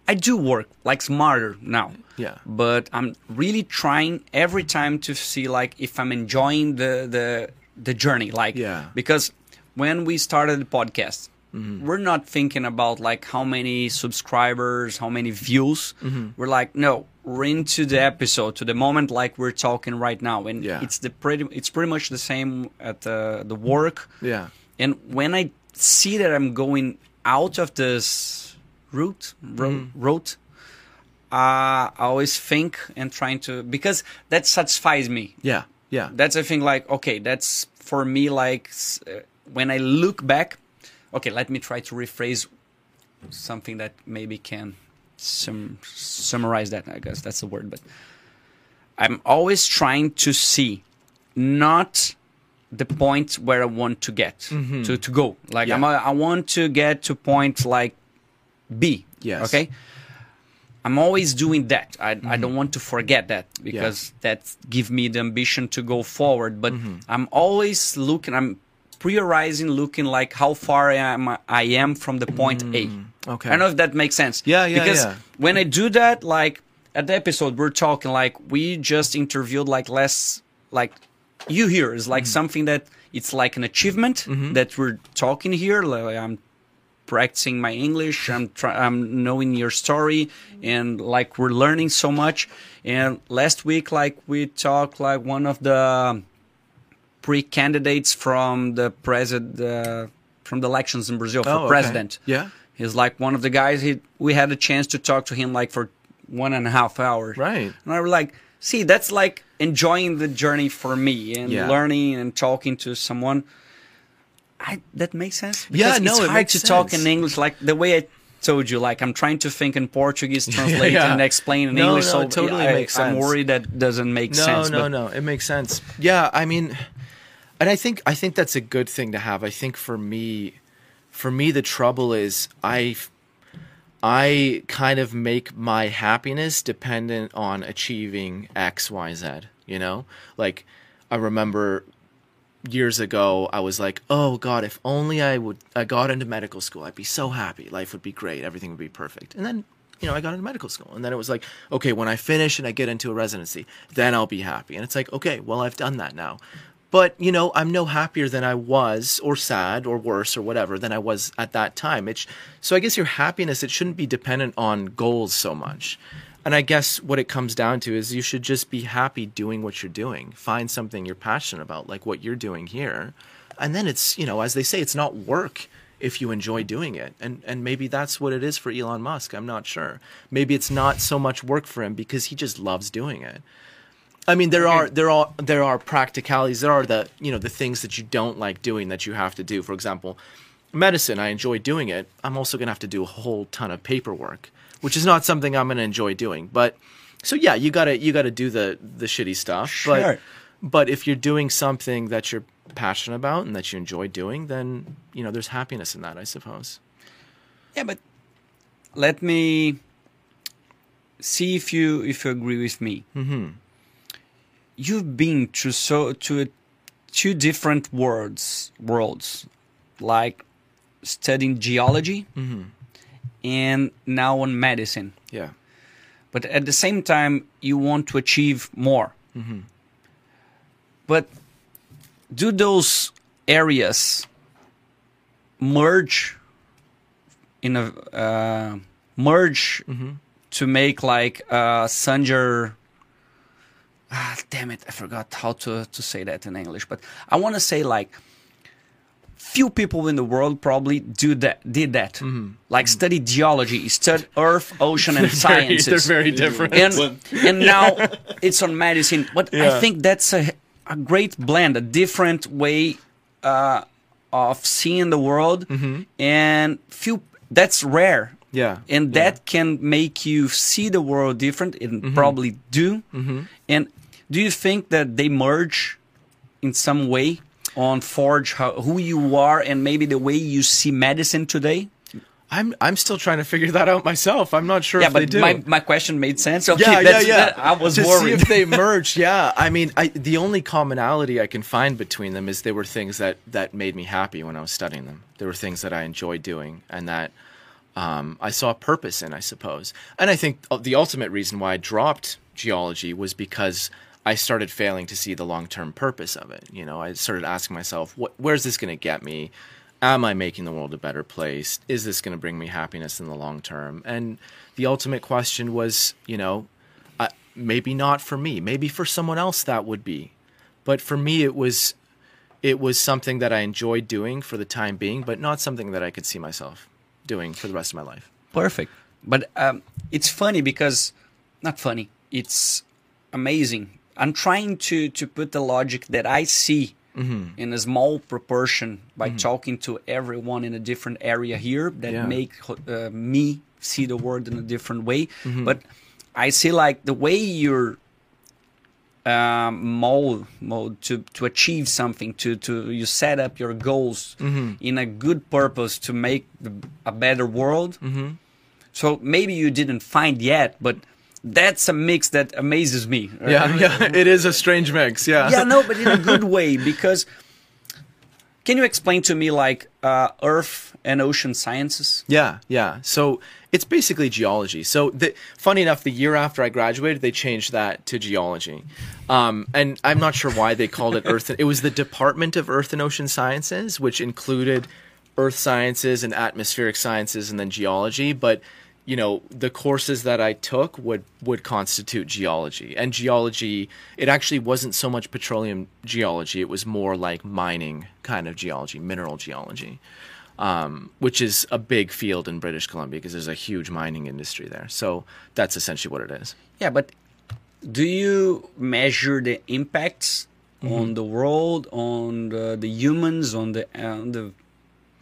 I do work like smarter now. Yeah. But I'm really trying every time to see like if I'm enjoying the the the journey. Like Yeah. because when we started the podcast, mm-hmm. we're not thinking about like how many subscribers, how many views. Mm-hmm. We're like, no, we're into the episode to the moment like we're talking right now, and Yeah. it's the pretty it's pretty much the same at the the work. Yeah. And when I see that I'm going out of this route, ro- mm-hmm. route, uh, I always think and trying to because that satisfies me. Yeah. Yeah. That's a thing. Like, okay, that's for me. Like uh, when I look back. Okay, let me try to rephrase something that maybe can sum- summarize that. I guess that's the word, but I'm always trying to see not the point where I want to get to, to go. Like I'm Mm-hmm. A, I want to get to point like B. Yes. Okay. I'm always doing that. I, Mm-hmm. I don't want to forget that because that give me the ambition to go forward. But Mm-hmm. I'm always looking. I'm prioritizing, looking like how far I am. I am from the point A. Mm, okay. I don't know if that makes sense. Yeah, yeah, Because yeah. when I do that, like at the episode, we're talking like we just interviewed like less like you here is like Mm-hmm. something that it's like an achievement that we're talking here. Like I'm practicing my English. I'm try- I'm knowing your story, and like we're learning so much. And last week, like we talked, like one of the pre-candidates from the president uh, from the elections in Brazil for Oh, okay. president. Yeah. He's like one of the guys. He we had a chance to talk to him like for one and a half hours. Right. And I was like, see, that's like enjoying the journey for me and Yeah. learning and talking to someone. I that makes sense. Yeah, Because no, it's it hard to talk in. English like the way I told you. Like I'm trying to think in Portuguese, translate yeah. and explain in No, English. no, so it totally I, makes I'm worried that doesn't make No, sense. no, no, no. It makes sense. Yeah, I mean, and I think I think that's a good thing to have. I think for me, for me, the trouble is I, I kind of make my happiness dependent on achieving X, Y, Z. You know, like I remember years ago I was like, "Oh god, if only I would I got into medical school, I'd be so happy. Life would be great. Everything would be perfect." And then, you know, I got into medical school. And then it was like, "Okay, when I finish and I get into a residency, then I'll be happy." And it's like, "Okay, well, I've done that now." But, you know, I'm no happier than I was or sad or worse or whatever than I was at that time. It's so I guess your happiness it shouldn't be dependent on goals so much. And I guess what it comes down to is you should just be happy doing what you're doing. Find something you're passionate about, like what you're doing here. And then it's, you know, as they say, it's not work if you enjoy doing it. And and maybe that's what it is for Elon Musk. I'm not sure. Maybe it's not so much work for him because he just loves doing it. I mean, there are there are there are practicalities. There are the you know the things that you don't like doing that you have to do. For example, medicine. I enjoy doing it. I'm also gonna have to do a whole ton of paperwork, which is not something I'm gonna enjoy doing. But so yeah, you gotta you gotta do the the shitty stuff. Sure. But but if you're doing something that you're passionate about and that you enjoy doing, then you know there's happiness in that, I suppose. Yeah, but let me see if you if you agree with me. Mm-hmm. You've been to so to two different worlds worlds, like studying geology and now on medicine. Yeah. But at the same time, you want to achieve more. But do those areas merge in a uh, merge to make like uh, Sanjar? Ah, damn it! I forgot how to to say that in English. But I want to say like few people in the world probably do that did that like study geology study earth ocean and sciences they're very different. and and now it's on medicine. But I think that's a a great blend, a different way uh, of seeing the world, and few that's rare. Yeah, and yeah. that can make you see the world different. It Mm-hmm. probably do. And do you think that they merge in some way on Forge how, who you are and maybe the way you see medicine today? I'm I'm still trying to figure that out myself. I'm not sure yeah, if they but do. my, my question made sense. Okay, yeah, yeah, yeah. that- I was to see worried. if they merged. Yeah, I mean, I, the only commonality I can find between them is they were things that that made me happy when I was studying them. There were things that I enjoyed doing and that um, I saw purpose in, I suppose. And I think uh, the ultimate reason why I dropped geology was because I started failing to see the long term purpose of it. You know, I started asking myself, what, where's this going to get me? Am I making the world a better place? Is this going to bring me happiness in the long term? And the ultimate question was, you know, uh, maybe not for me. Maybe for someone else that would be. But for me, it was it was something that I enjoyed doing for the time being, but not something that I could see myself doing for the rest of my life. Perfect. But um, it's funny because, not funny. It's amazing. I'm trying to to put the logic that I see Mm-hmm. in a small proportion by talking to everyone in a different area here that Yeah. make uh, me see the world in a different way. Mm-hmm. But I see like the way you're um, mold mold to to achieve something to to you set up your goals Mm-hmm. in a good purpose to make the, a better world Mm-hmm. so maybe you didn't find yet but that's a mix that amazes me Yeah, yeah, it is a strange mix. Yeah, yeah no but in a good way because can you explain to me like uh, earth and ocean sciences Yeah, yeah. So it's basically geology. So the, funny enough, the year after I graduated, they changed that to geology, um, and I'm not sure why they called it Earth. It was the Department of Earth and Ocean Sciences, which included Earth sciences and atmospheric sciences, and then geology. But you know, the courses that I took would would constitute geology, and geology. It actually wasn't so much petroleum geology; it was more like mining kind of geology, mineral geology um, which is a big field in British Columbia because there's a huge mining industry there. So that's essentially what it is. yeah but do you measure the impacts Mm-hmm. on the world on the, the humans on the on the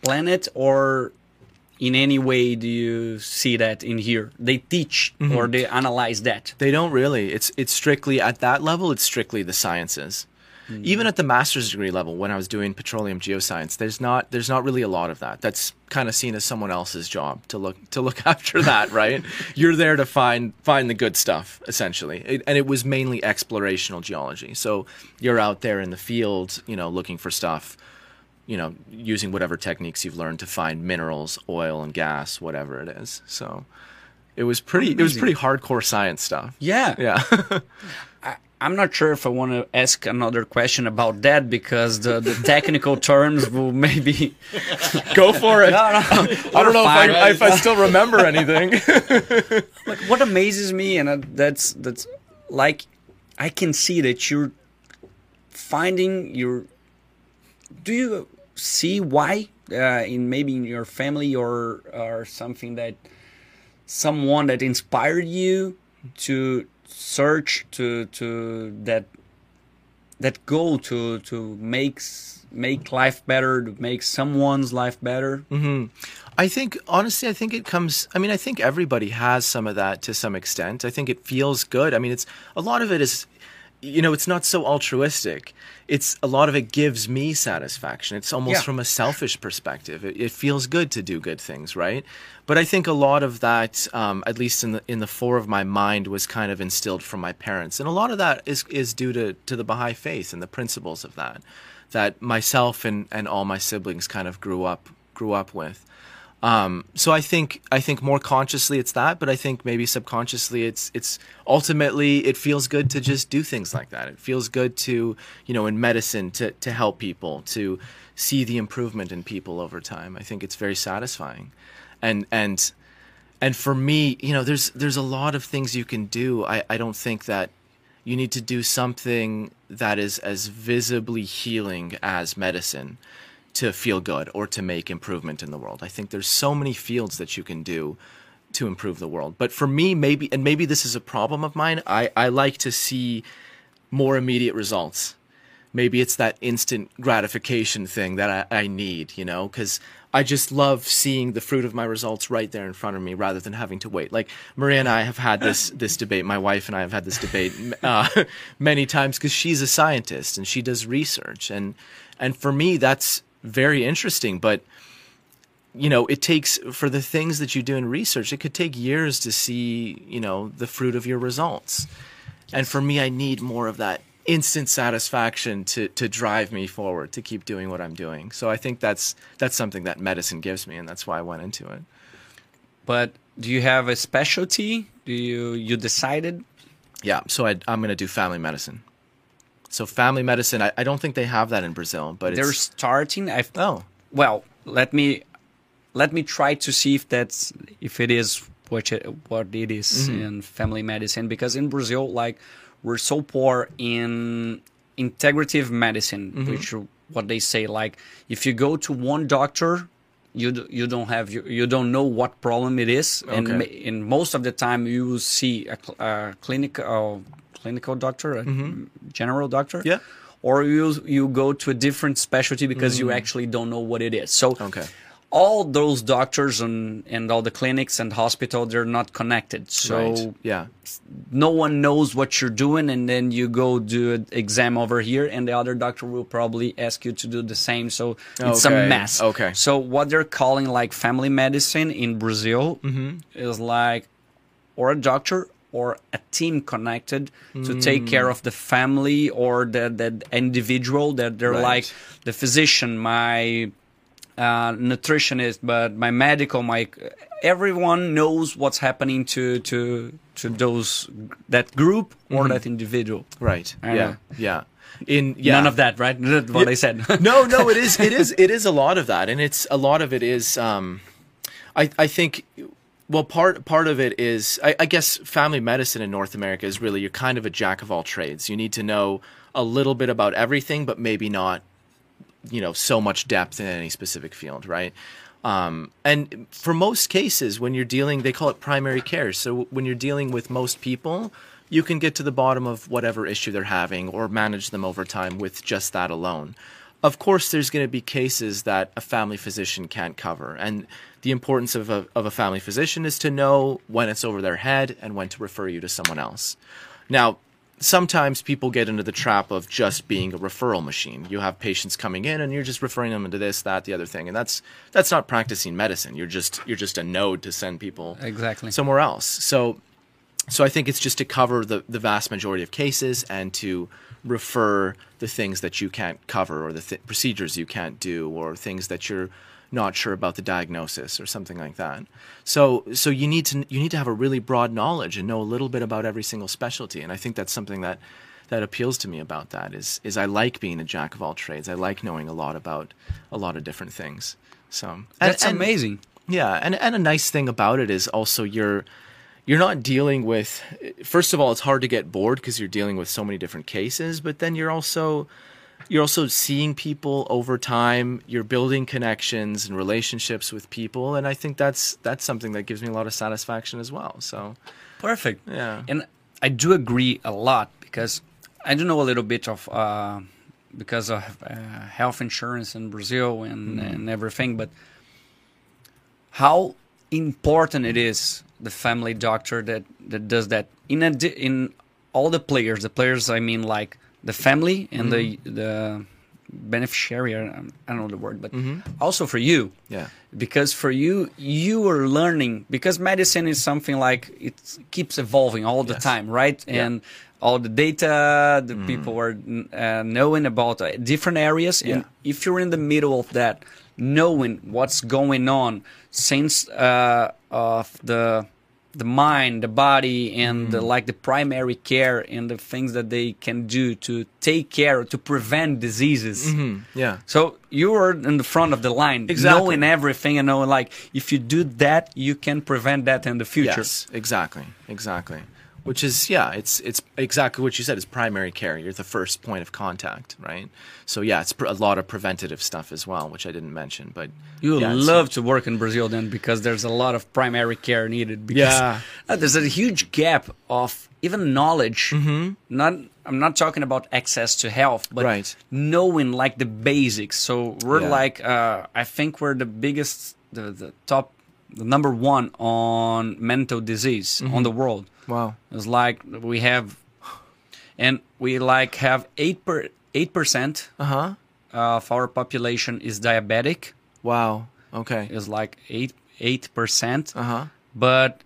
planet or in any way do you see that in here they teach Mm-hmm. or they analyze that They don't really. It's it's strictly at that level. It's strictly the sciences. Even at the master's degree level, when I was doing petroleum geoscience, there's not there's not really a lot of that. That's kind of seen as someone else's job to look to look after that, right? You're there to find find the good stuff, essentially. It, and it was mainly explorational geology. So you're out there in the field, you know, looking for stuff, you know, using whatever techniques you've learned to find minerals, oil and gas, whatever it is. So it was pretty it was pretty hardcore science stuff. yeah Yeah. i'm not sure if i want to ask another question about that because the, the technical terms will maybe Go for it. no, no, I don't know if fine. I, if I still remember anything. like what amazes me and uh, that's that's like i can see that you're finding your do you see why uh, in maybe in your family or or something that someone that inspired you to search to to that that goal to to make make life better to make someone's life better I think honestly, I think it comes. I mean, I think everybody has some of that to some extent. I think it feels good. I mean, it's a lot of it is, you know, it's not so altruistic. It's a lot of it gives me satisfaction. It's almost Yeah. from a selfish perspective. It, it feels good to do good things, right? But I think a lot of that, um, at least in the in the fore of my mind, was kind of instilled from my parents, and a lot of that is is due to to the Baha'i faith and the principles of that, that myself and and all my siblings kind of grew up grew up with. Um, so I think I think more consciously it's that, but I think maybe subconsciously it's it's ultimately it feels good to just do things like that. It feels good to you know in medicine to to help people to see the improvement in people over time. I think it's very satisfying, and and and for me, you know, there's there's a lot of things you can do. I I don't think that you need to do something that is as visibly healing as medicine to feel good or to make improvement in the world. I think there's so many fields that you can do to improve the world. But for me, maybe, and maybe this is a problem of mine, I, I like to see more immediate results. Maybe it's that instant gratification thing that I, I need, you know, because I just love seeing the fruit of my results right there in front of me rather than having to wait. Like Maria and I have had this this debate. My wife and I have had this debate uh, many times because she's a scientist and she does research, and and for me that's very interesting. But you know, it takes for the things that you do in research, it could take years to see, you know, the fruit of your results. And for me, I need more of that instant satisfaction to to drive me forward to keep doing what I'm doing. So I think that's that's something that medicine gives me, and that's why I went into it. But do you have a specialty? Do you you decided? Yeah, so I, I'm going to do family medicine. So family medicine, I, I don't think they have that in Brazil, but They're starting. I oh well, let me let me try to see if that's if it is what it, what it is mm-hmm. in family medicine because in Brazil, like we're so poor in integrative medicine, mm-hmm. which what they say. Like if you go to one doctor. You, you don't have you, you don't know what problem it is and Okay. ma- in most of the time you will see a, a clinical uh, clinical doctor a general doctor Yeah. or you you go to a different specialty because you actually don't know what it is. So Okay. all those doctors and and all the clinics and hospital they're not connected. So right. Yeah. no one knows what you're doing and then you go do an exam over here and the other doctor will probably ask you to do the same. So it's a mess. okay. So what they're calling like family medicine in Brazil Mm-hmm. is like or a doctor or a team connected to take care of the family or the, the individual that they're Right. like the physician my uh, nutritionist but my medical my everyone knows what's happening to to to those that group or that individual Right. Yeah. know. Yeah. In yeah. none of that right That's what i said no, no, it is, it is, it is a lot of that, and it's a lot of it is. Um, I, I think, well, part part of it is, I, I guess, family medicine in North America is really you're kind of a jack of all trades. You need to know a little bit about everything, but maybe not, you know, so much depth in any specific field, right? Um, and for most cases, when you're dealing, they call it primary care. So when you're dealing with most people, you can get to the bottom of whatever issue they're having or manage them over time with just that alone. Of course, there's going to be cases that a family physician can't cover. And the importance of a, of a family physician is to know when it's over their head and when to refer you to someone else. Now, sometimes people get into the trap of just being a referral machine. You have patients coming in and you're just referring them into this, that, the other thing. And that's that's not practicing medicine. You're just you're just a node to send people Exactly. somewhere else. So so I think it's just to cover the, the vast majority of cases and to refer the things that you can't cover or the th- procedures you can't do or things that you're not sure about the diagnosis or something like that. So so you need to you need to have a really broad knowledge and know a little bit about every single specialty and I think that's something that that appeals to me about that is is I like being a jack of all trades. I like knowing a lot about a lot of different things. So and- that's and- amazing yeah, and and a nice thing about it is also you're you're not dealing with first of all it's hard to get bored because you're dealing with so many different cases, but then you're also you're also seeing people over time, you're building connections and relationships with people and I think that's that's something that gives me a lot of satisfaction as well. So, Perfect. Yeah. And I do agree a lot because I do know a little bit of uh, because of uh, health insurance in Brazil and, and everything, but how important it is the family doctor that, that does that in a, in all the players. The players, I mean, like the family and the the beneficiary. I don't know the word, but also for you yeah. Because for you you are learning because medicine is something like it keeps evolving all the Yes. time right Yeah. and all the data the people are uh, knowing about uh, different areas and Yeah. if you're in the middle of that knowing what's going on since uh, of the the mind the body and the, mm-hmm. like the primary care and the things that they can do to take care to prevent diseases mm-hmm. Yeah. so you are in the front of the line, Exactly. knowing everything and knowing like if you do that, you can prevent that in the future. Yes, exactly, exactly. Which is yeah, it's it's exactly what you said. Is primary care. You're the first point of contact, right? So yeah, it's pr- a lot of preventative stuff as well, which I didn't mention. But You yeah, love to work in Brazil then because there's a lot of primary care needed. Because Yeah. uh, there's a huge gap of even knowledge. Mm-hmm. Not I'm not talking about access to health, but Right. knowing like the basics. So we're Yeah. like uh, I think we're the biggest, the the top, the number one on mental disease Mm-hmm. on the world. Wow. It's like we have, and we like have eight per eight percent Uh huh. of our population is diabetic, Wow. Okay. It's like eight eight percent, Uh huh. but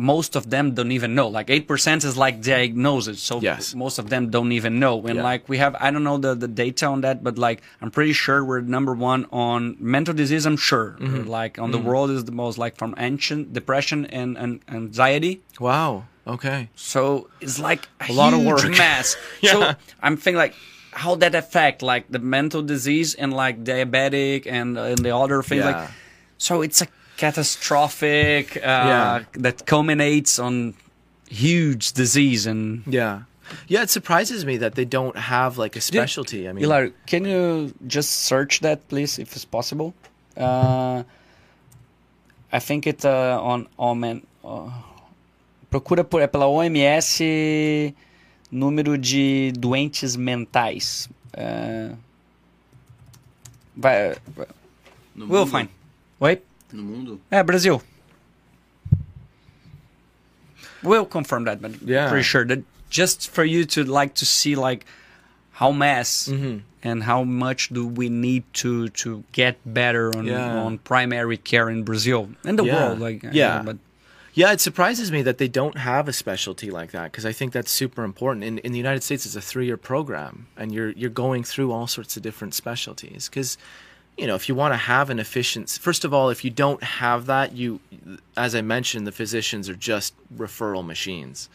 most of them don't even know. Like eight percent is like diagnosis, so Yes. most of them don't even know. And Yeah. like we have, I don't know the the data on that, but like I'm pretty sure we're number one on mental disease. I'm sure, Mm-hmm. like on the world is the most like from ancient depression and, and anxiety. Wow. Okay. So it's like a, A lot of work. mass. Yeah. So I'm thinking like how that affect like the mental disease and like diabetic and and the other things Yeah. like. So it's a catastrophic uh, Yeah. that culminates on huge disease and. Yeah. Yeah, it surprises me that they don't have like a specialty. I mean, Hilar, can you just search that, please, if it's possible? Uh, I think it uh, on on uh, procura por, é pela OMS número de doentes mentais. Uh, vai, No we'll find. Wait. No mundo? É, Brasil. We'll confirm that, but Yeah. pretty sure that just for you to like to see like how mass Mm-hmm. and how much do we need to to get better on Yeah. on primary care in Brazil and the Yeah. world, like Yeah. but Yeah, it surprises me that they don't have a specialty like that because I think that's super important. In in the United States, it's a three year program, and you're you're going through all sorts of different specialties. Because, you know, if you want to have an efficient, first of all, if you don't have that, you, as I mentioned, the physicians are just referral machines,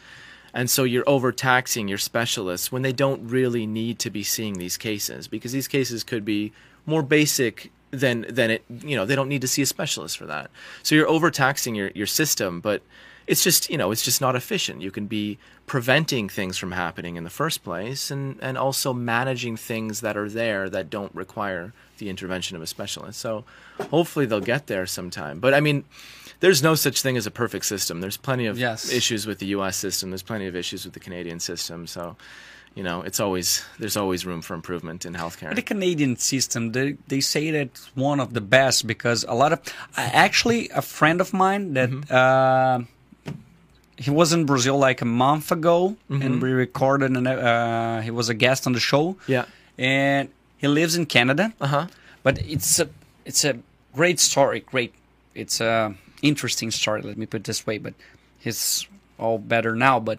and so you're overtaxing your specialists when they don't really need to be seeing these cases because these cases could be more basic than than it you know they don't need to see a specialist for that. So you're overtaxing your your system but it's just you know it's just not efficient. You can be preventing things from happening in the first place and and also managing things that are there that don't require the intervention of a specialist. So hopefully they'll get there sometime. But i mean there's no such thing as a perfect system. There's plenty of Yes. issues with the us system. There's plenty of issues with the canadian system. So you know it's always there's always room for improvement in healthcare. The Canadian system they they say that it's one of the best because a lot of actually a friend of mine that Mm-hmm. uh, he was in Brazil like a month ago and we recorded and uh, he was a guest on the show. Mm-hmm. yeah. And he lives in Canada uh-huh but it's a it's a great story great it's a interesting story let me put it this way but he's all better now but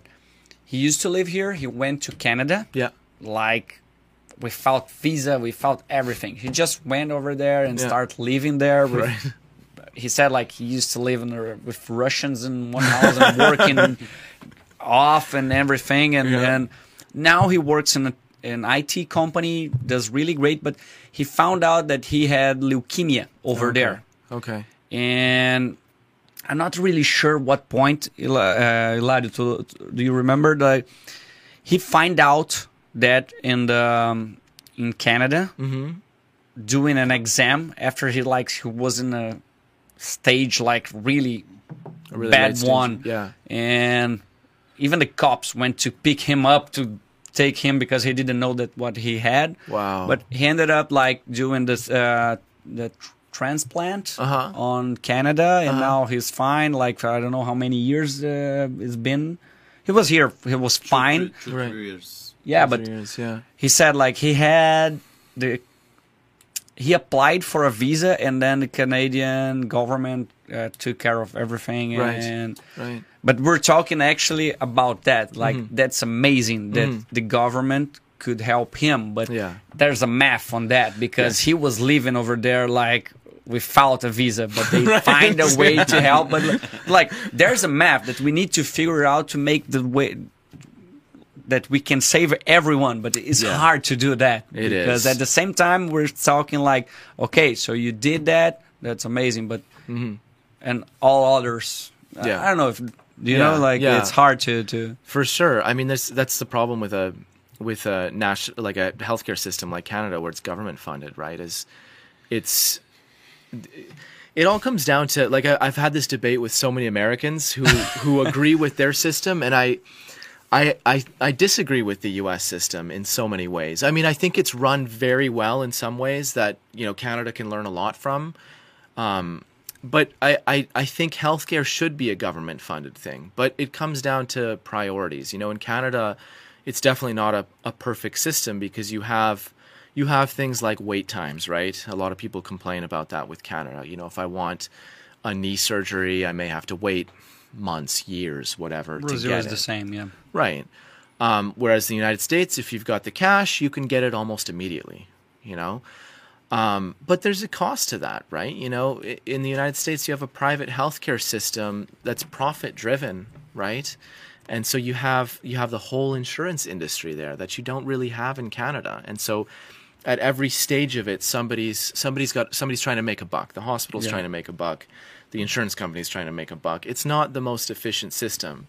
he used to live here he went to Canada yeah like without visa, without everything. He just went over there and Yeah. started living there. With, Right. He said like he used to live in a, with Russians in one house and working off and everything, and Yeah. and now he works in a, an IT company, does really great. But he found out that he had leukemia over Okay. there, okay and I'm not really sure what point. Uh, Eladio, to- to- do you remember that he find out that in the um, in Canada Mm-hmm. doing an exam after he like he was in a stage like really A really bad late stage. one, Yeah. and even the cops went to pick him up to take him because he didn't know that what he had. Wow. But he ended up like doing this uh, the tr- transplant Uh-huh. on Canada, and Uh-huh. now he's fine. Like I don't know how many years uh, it's been. He was here. He was fine. Two, two, Right. years. Yeah, but years, yeah. he said like he had the he applied for a visa and then the Canadian government uh, took care of everything Right. and Right. But we're talking actually about that like Mm-hmm. that's amazing that the government could help him but Yeah. there's a math on that because he was living over there like without a visa but they find a way to help but like there's a math that we need to figure out to make the way that we can save everyone, but it's Yeah. hard to do that It because is. at the same time we're talking like, okay, so you did that, that's amazing, but and all others, I- Mm-hmm. Yeah. I, don't know if you Yeah, know like yeah. it's hard to to For sure. I mean, that's that's the problem with a with a national like a healthcare system like Canada where it's government funded, right? Is it's it all comes down to like I, I've had this debate with so many Americans who who agree with their system, and I. I, I, I disagree with the U.S. system in so many ways. I mean, I think it's run very well in some ways that you know Canada can learn a lot from. Um, but I, I, I think healthcare should be a government funded thing. But it comes down to priorities. You know, in Canada, it's definitely not a, a perfect system because you have, you have things like wait times, right? A lot of people complain about that with Canada. You know, if I want a knee surgery, I may have to wait months, years, whatever to Brazil get is it. the same, yeah. Right. Um, whereas the United States, if you've got the cash, you can get it almost immediately. You know, um, but there's a cost to that, right? You know, in the United States, you have a private healthcare system that's profit driven, right? And so you have you have the whole insurance industry there that you don't really have in Canada. And so at every stage of it, somebody's somebody's got somebody's trying to make a buck. The hospital's Yeah. trying to make a buck. The insurance company's trying to make a buck. It's not the most efficient system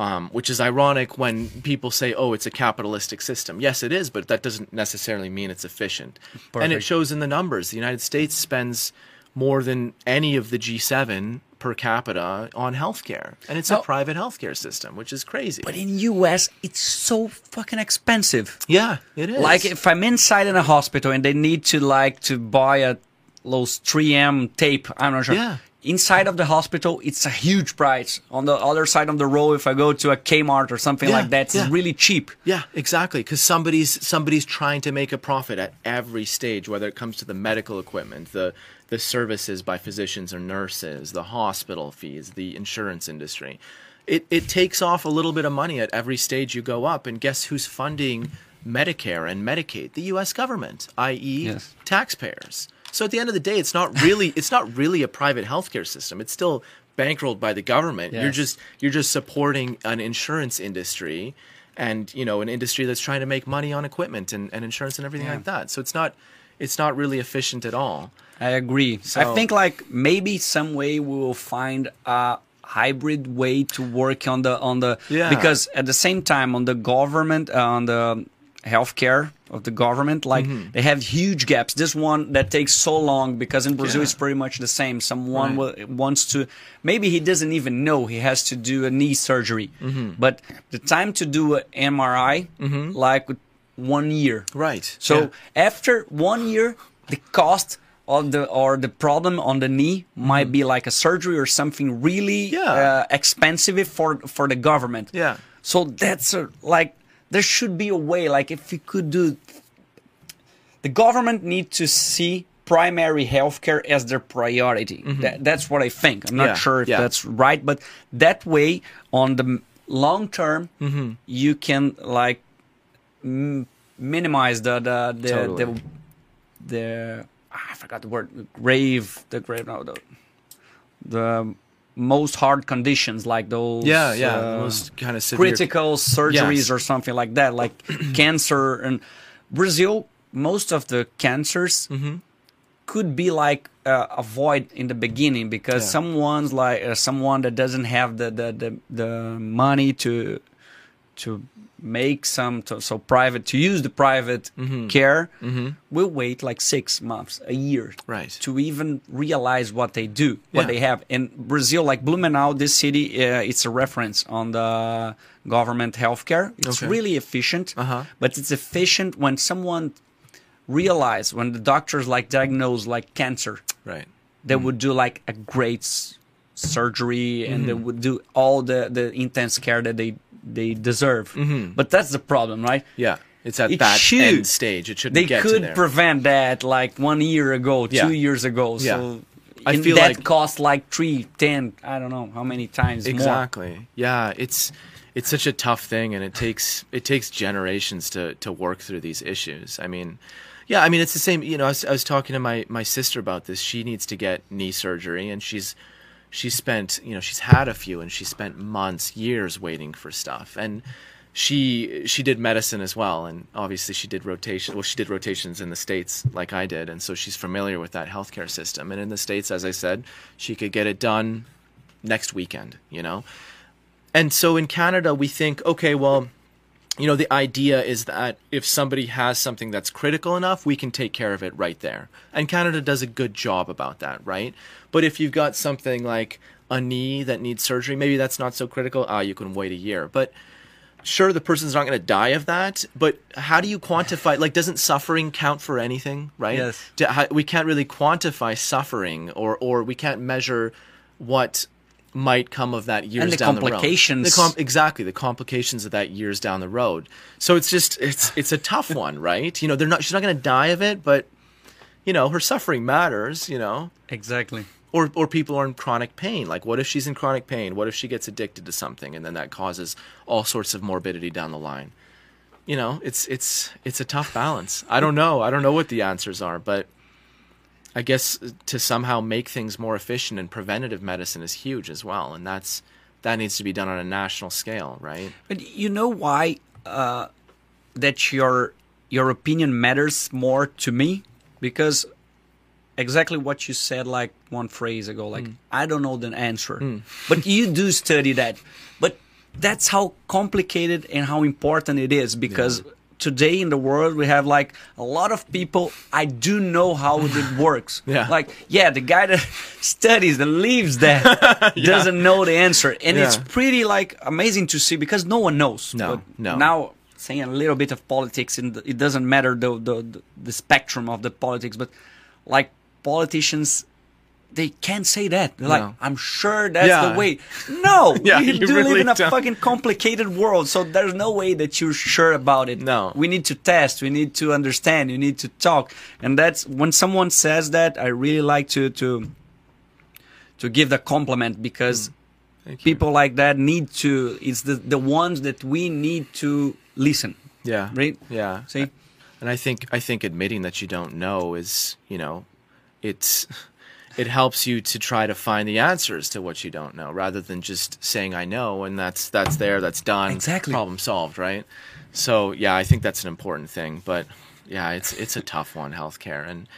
um, which is ironic when people say, "Oh, it's a capitalistic system." Yes, it is, but that doesn't necessarily mean it's efficient. And it shows in the numbers. The United States spends more than any of the G7 per capita on healthcare, and it's a private healthcare system, which is crazy. But in US, it's so fucking expensive. yeah, it is. Like if I'm inside in a hospital and they need to like to buy a those 3M tape, I'm not sure. Yeah. Inside of the hospital, it's a huge price. On the other side of the road, if I go to a Kmart or something Yeah, like that, it's yeah. really cheap. Yeah, exactly. Because somebody's somebody's trying to make a profit at every stage, whether it comes to the medical equipment, the the services by physicians or nurses, the hospital fees, the insurance industry. It it takes off a little bit of money at every stage you go up, and guess who's funding Medicare and Medicaid? The U.S. government, i.e., Yes. taxpayers. So at the end of the day, it's not really it's not really a private healthcare system. It's still bankrolled by the government. You're just you're just supporting an insurance industry and you know an industry that's trying to make money on equipment and, and insurance and everything Yeah. like that. So it's not it's not really efficient at all. I agree. I think like maybe some way we will find a hybrid way to work on the on the Yeah. because at the same time on the government uh, on the healthcare of the government like Mm-hmm. they have huge gaps this one that takes so long because in brazil Yeah. it's pretty much the same someone Right. wa- wants to maybe he doesn't even know he has to do a knee surgery Mm-hmm. but the time to do an mri like one year Right. so Yeah. after one year, the cost of the or the problem on the knee might be like a surgery or something really Mm-hmm. Yeah. uh, expensive for for the government. Yeah. So that's a, like there should be a way like if you could do the government need to see primary healthcare as their priority. That, that's what I think. I'm not Mm-hmm. Yeah, sure if yeah. that's right, but that way on the long term Mm-hmm. you can like m- minimize the the the, Totally. the the ah, I forgot the word grave the grave no the the most hard conditions like those Yeah, yeah. uh, most kind of severe critical surgeries Yes. or something like that like cancer and Brazil most of the cancers Mm-hmm. could be like uh, avoid in the beginning because Yeah. someone's like uh, someone that doesn't have the the the, the money to to make some to, so private to use the private Mm-hmm. care will wait like six months a year Right. to even realize what they do what Yeah. they have in brazil like blumenau this city uh, it's a reference on the government healthcare it's Okay. really efficient Uh-huh. but it's efficient when someone realize when the doctors like diagnose like cancer Right. they would do like a great surgery and Mm-hmm. they would do all the the intense care that they they deserve Mm-hmm. but that's the problem right Yeah. It's at It that should. end stage. It shouldn't they could prevent that like one year ago Yeah. two years ago Yeah. I feel that like- cost like three ten i don't know how many times more exactly yeah it's it's such a tough thing and it takes it takes generations to to work through these issues i mean yeah i mean it's the same you know i was, I was talking to my my sister about this she needs to get knee surgery and she's she's spent you know she's had a few and she spent months years waiting for stuff. And she she did medicine as well. And obviously she did rotation well she did rotations in the states like i did. And so she's familiar with that healthcare system. And in the states as i said she could get it done next weekend you know? And so in Canada, we think, okay, well, you know, the idea is that if somebody has something that's critical enough, we can take care of it right there. And Canada does a good job about that, right? But if you've got something like a knee that needs surgery, maybe that's not so critical. Ah, you can wait a year. But sure, the person's not going to die of that. But how do you quantify? Like, doesn't suffering count for anything, right? Yes. We can't really quantify suffering, or or we can't measure what might come of that years And the down the road. complications. The com- exactly the complications of that years down the road. So it's just it's it's a tough one, right? You know, they're not she's not going to die of it, but you know, her suffering matters. You know, Exactly. or or people are in chronic pain. Like, what if she's in chronic pain? What if she gets addicted to something, and then that causes all sorts of morbidity down the line? You know, it's it's it's a tough balance. I don't know. I don't know what the answers are, but I guess to somehow make things more efficient and preventative medicine is huge as well, and that's that needs to be done on a national scale, right? But you know why uh, that your your opinion matters more to me? Because exactly what you said like one phrase ago like Hmm. I don't know the answer. But you do study that. But that's how complicated and how important it is because today in the world we have like a lot of people I do know how it works Yeah. like yeah the guy that studies that lives that doesn't know the answer and it's pretty like amazing to see because no one knows. No, But no. Now saying a little bit of politics, and it doesn't matter the the the spectrum of the politics, but like politicians. They can't say that. They're like, No. I'm sure that's Yeah. the way. No, Yeah, we you do really live in a don't. fucking complicated world, so there's no way that you're sure about it. No. we need to test. We need to understand. You need to talk, and that's when someone says that. I really like to to to give the compliment because mm. you. people like that need to it's the the ones that we need to listen Yeah. right Yeah. see And I think I think admitting that you don't know is, you know, it's it helps you to try to find the answers to what you don't know rather than just saying I know and that's that's there, that's done, Exactly. problem solved, right? So, yeah, I think that's an important thing, but yeah, it's it's a tough one healthcare and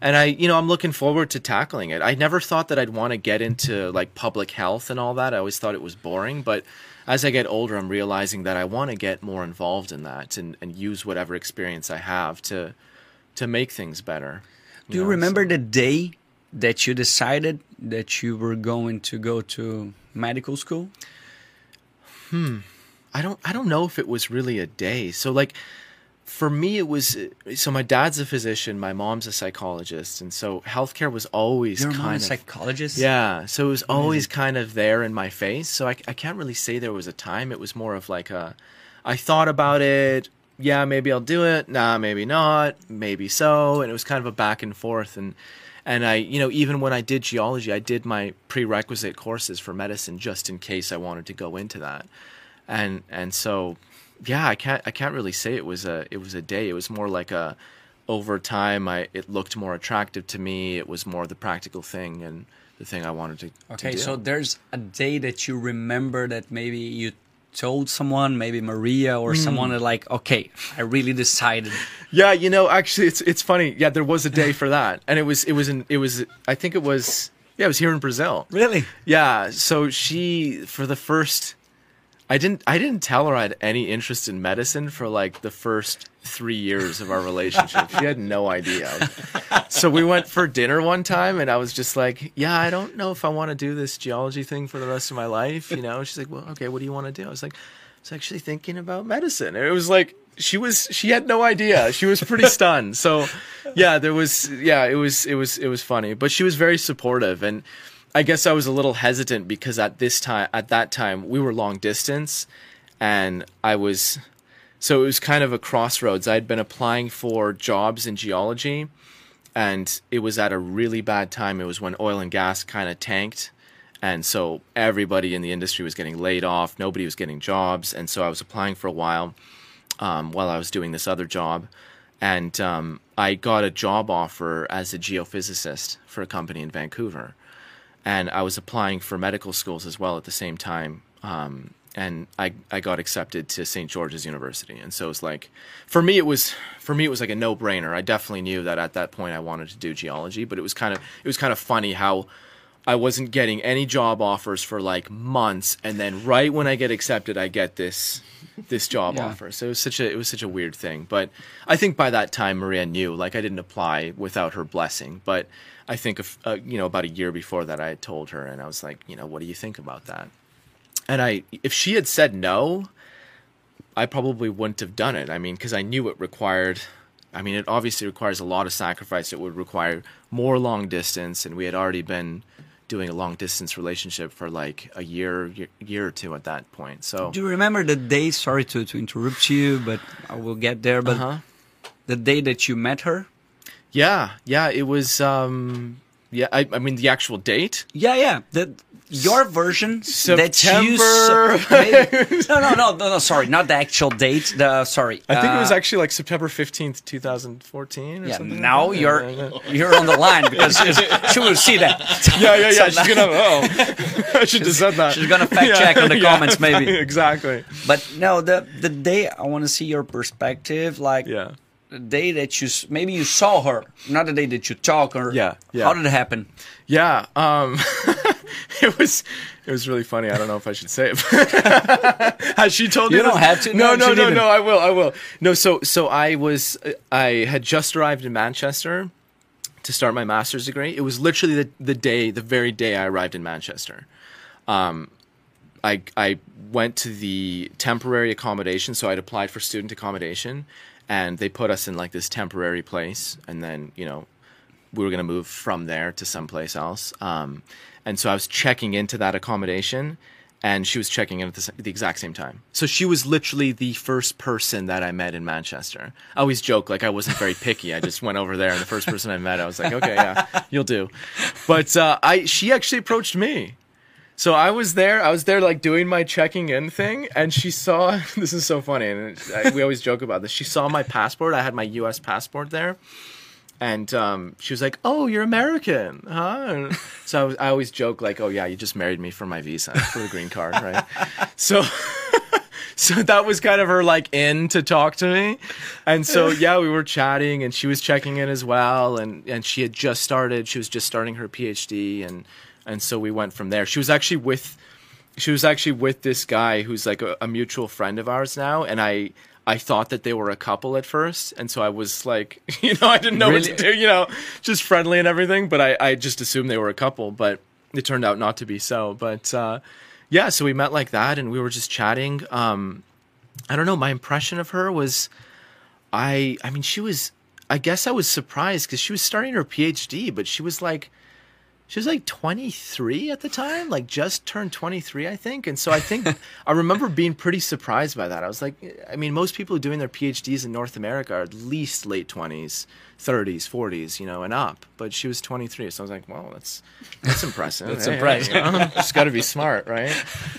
and I, you know, I'm looking forward to tackling it. I never thought that I'd want to get into like public health and all that. I always thought it was boring, but as I get older, I'm realizing that I want to get more involved in that and, and use whatever experience I have to to make things better. do you know, remember the day that you decided that you were going to go to medical school Hmm. I don't I don't know if it was really a day. So like for me it was so my dad's a physician, my mom's a psychologist, and so healthcare was always your kind of is psychologist Yeah, so it was always kind of there in my face. So I, I can't really say there was a time. It was more of like a, I thought about it. Yeah, maybe I'll do it. Nah, maybe not. Maybe so. And it was kind of a back and forth. And and I, you know, even when I did geology, I did my prerequisite courses for medicine just in case I wanted to go into that. And and so, yeah, I can't I can't really say it was a it was a day. It was more like a over time I it looked more attractive to me. It was more the practical thing and the thing I wanted to, to okay do. so there's a day that you remember that maybe you told someone maybe maria or Hmm. someone that like okay i really decided Yeah, you know, actually, it's it's funny. Yeah, there was a day for that, and it was it was in it was I think it was yeah it was here in Brazil. really Yeah, so she for the first, I didn't I didn't tell her I had any interest in medicine for like the first three years of our relationship. she had no idea. So we went for dinner one time, and I was just like, yeah, I don't know if I want to do this geology thing for the rest of my life. You know, she's like, well, okay, what do you want to do? I was like, I was actually thinking about medicine. And it was like she was she had no idea. She was pretty stunned. So yeah, there was yeah, it was it was it was funny. But she was very supportive and I guess I was a little hesitant because at this time at that time we were long distance and I was so it was kind of a crossroads. I'd been applying for jobs in geology and it was at a really bad time. It was when oil and gas kind of tanked. And so everybody in the industry was getting laid off. Nobody was getting jobs. And so I was applying for a while um, while I was doing this other job. And um, I got a job offer as a geophysicist for a company in Vancouver. And I was applying for medical schools as well at the same time. Um, and I, I got accepted to St. George's University. And so it's like, for me, it was, for me, it was like a no brainer. I definitely knew that at that point I wanted to do geology, but it was kind of, it was kind of funny how I wasn't getting any job offers for like months. And then right when I get accepted, I get this, this job Yeah. offer. So it was such a, it was such a weird thing. But I think by that time, Maria knew, like I didn't apply without her blessing, but I think, of, uh, you know, about a year before that, I had told her and I was like, you know, what do you think about that? And I, if she had said no, I probably wouldn't have done it. I mean, because I knew it required. I mean, it obviously requires a lot of sacrifice. It would require more long distance, and we had already been doing a long distance relationship for like a year, year, year or two at that point. So Do you remember the day? Sorry to, to interrupt you, but I will get there. But Uh-huh. the day that you met her? Yeah, yeah, it was. um Yeah, I, I mean the actual date. Yeah, yeah. The your version that you September. no, no, no, no, no. Sorry, not the actual date. The sorry. I think it was uh, actually like September fifteenth, two thousand fourteen. Yeah, something now like you're Yeah, yeah. you're on the line because she, will see that. yeah, yeah, yeah. So She's gonna. Oh, I should have said that. she's gonna fact check on the comments, maybe. exactly. But no, the the day I want to see your perspective, like Yeah. The day that you maybe you saw her, not the day that you talk or Yeah, yeah. How did it happen? Yeah. Um, it was. It was really funny. I don't know if I should say it. Has she told You you? don't this? have to. No, No, no, no, no. I will. I will. No. So, so I was. I had just arrived in Manchester to start my master's degree. It was literally the the day, the very day I arrived in Manchester. Um, I I went to the temporary accommodation, so I'd applied for student accommodation, and they put us in like this temporary place, and then you know we were going to move from there to someplace else. Um, and so I was checking into that accommodation, and she was checking in at the, the exact same time. So she was literally the first person that I met in Manchester. I always joke like I wasn't very picky. I just went over there, and the first person I met, I was like, okay, yeah, you'll do. But uh, I she actually approached me. So I was there. I was there, like doing my checking in thing, and she saw. This is so funny, and I, we always joke about this. She saw my passport. I had my U.S. passport there, and um, she was like, "Oh, you're American, huh?" And so I, was, I always joke like, "Oh yeah, you just married me for my visa, for the green card, right?" so. So that was kind of her like in to talk to me. And so yeah, we were chatting and she was checking in as well and and she had just started, she was just starting her PhD and and so we went from there. She was actually with she was actually with this guy who's like a, a mutual friend of ours now and I I thought that they were a couple at first, and so I was like, you know, I didn't know what to do, you know, just friendly and everything. But I, I just assumed they were a couple, but it turned out not to be so. But uh, yeah, so we met like that, and we were just chatting. Um, I don't know. My impression of her was, I, I mean, she was. I guess I was surprised because she was starting her PhD, but she was like, she was like 23 at the time, like just turned 23, I think. And so I think I remember being pretty surprised by that. I was like, I mean, most people doing their PhDs in North America are at least late 20s, 30s, 40s, you know, and up. But she was 23, so I was like, well, that's that's impressive. That's Hey, impressive. you know, just got to be smart, right?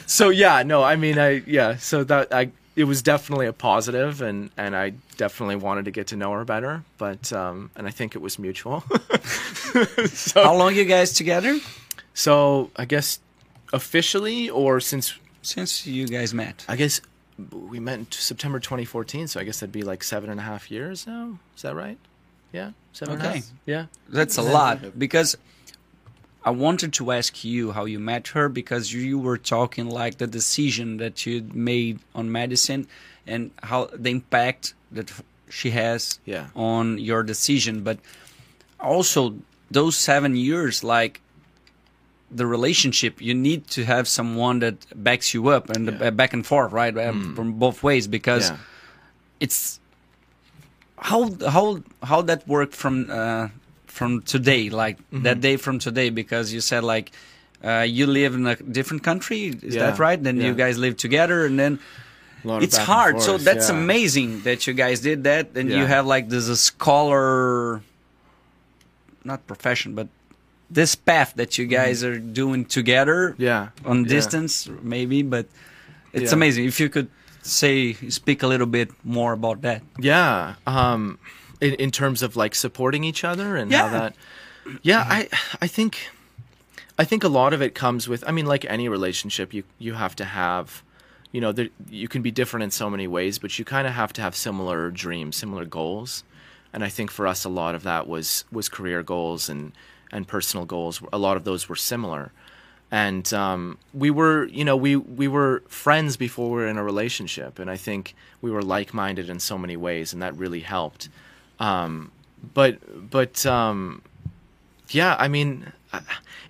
So yeah, no, I mean, I yeah, so that I it was definitely a positive, and and I definitely wanted to get to know her better, but um, and I think it was mutual. so, How long you guys together? so I guess officially, or since Since you guys met. I guess we met in September 2014, so I guess that'd be like seven and a half years now. Is that right? Yeah, seven Okay. Yeah. That's a lot because I wanted to ask you how you met her because you were talking like the decision that you made on medicine and how the impact that she has Yeah. on your decision, but also those seven years, like the relationship, you need to have someone that backs you up and Yeah. uh, back and forth, right, Uh, from both ways because Yeah. it's how how how that worked from uh, from today, like Mm-hmm. that day from today, because you said like uh, you live in a different country, is that right? Then you guys live together, and then A lot of it's hard. So that's yeah. amazing that you guys did that, and you have like this a scholar, not profession, but this path that you guys are doing together Mm-hmm. Yeah. on Yeah. distance, maybe. But it's Yeah. amazing if you could say speak a little bit more about that. Yeah. Um, in, in terms of like supporting each other and how Yeah. that. Yeah, I I think I think a lot of it comes with. I mean, like any relationship, you you have to have, you know, there, you can be different in so many ways, but you kind of have to have similar dreams, similar goals. And I think for us, a lot of that was was career goals and and personal goals. A lot of those were similar. And um, we were, you know, we we were friends before we were in a relationship, and I think we were like minded in so many ways, and that really helped. Um, but but um, yeah, I mean,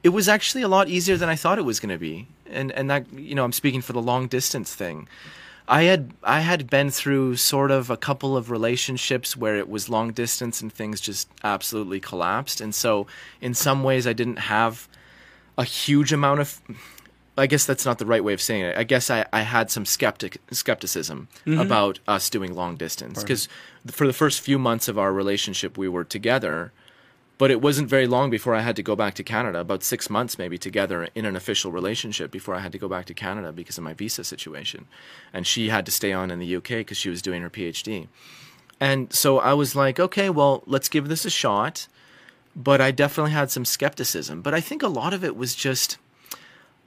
it was actually a lot easier than I thought it was going to be, and and that you know, I'm speaking for the long distance thing. I had I had been through sort of a couple of relationships where it was long distance and things just absolutely collapsed, and so in some ways I didn't have a huge amount of I guess that's not the right way of saying it. I guess I, I had some skeptic skepticism mm-hmm. about us doing long distance. Because for the first few months of our relationship we were together, but it wasn't very long before I had to go back to Canada. About six months maybe together in an official relationship before I had to go back to Canada because of my visa situation, and she had to stay on in the UK because she was doing her PhD. And so I was like, okay, well, let's give this a shot. But I definitely had some skepticism. But I think a lot of it was just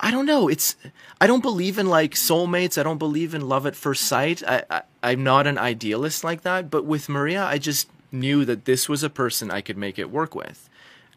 I don't know. It's I don't believe in like soulmates. I don't believe in love at first sight. I, I I'm not an idealist like that. But with Maria, I just knew that this was a person I could make it work with,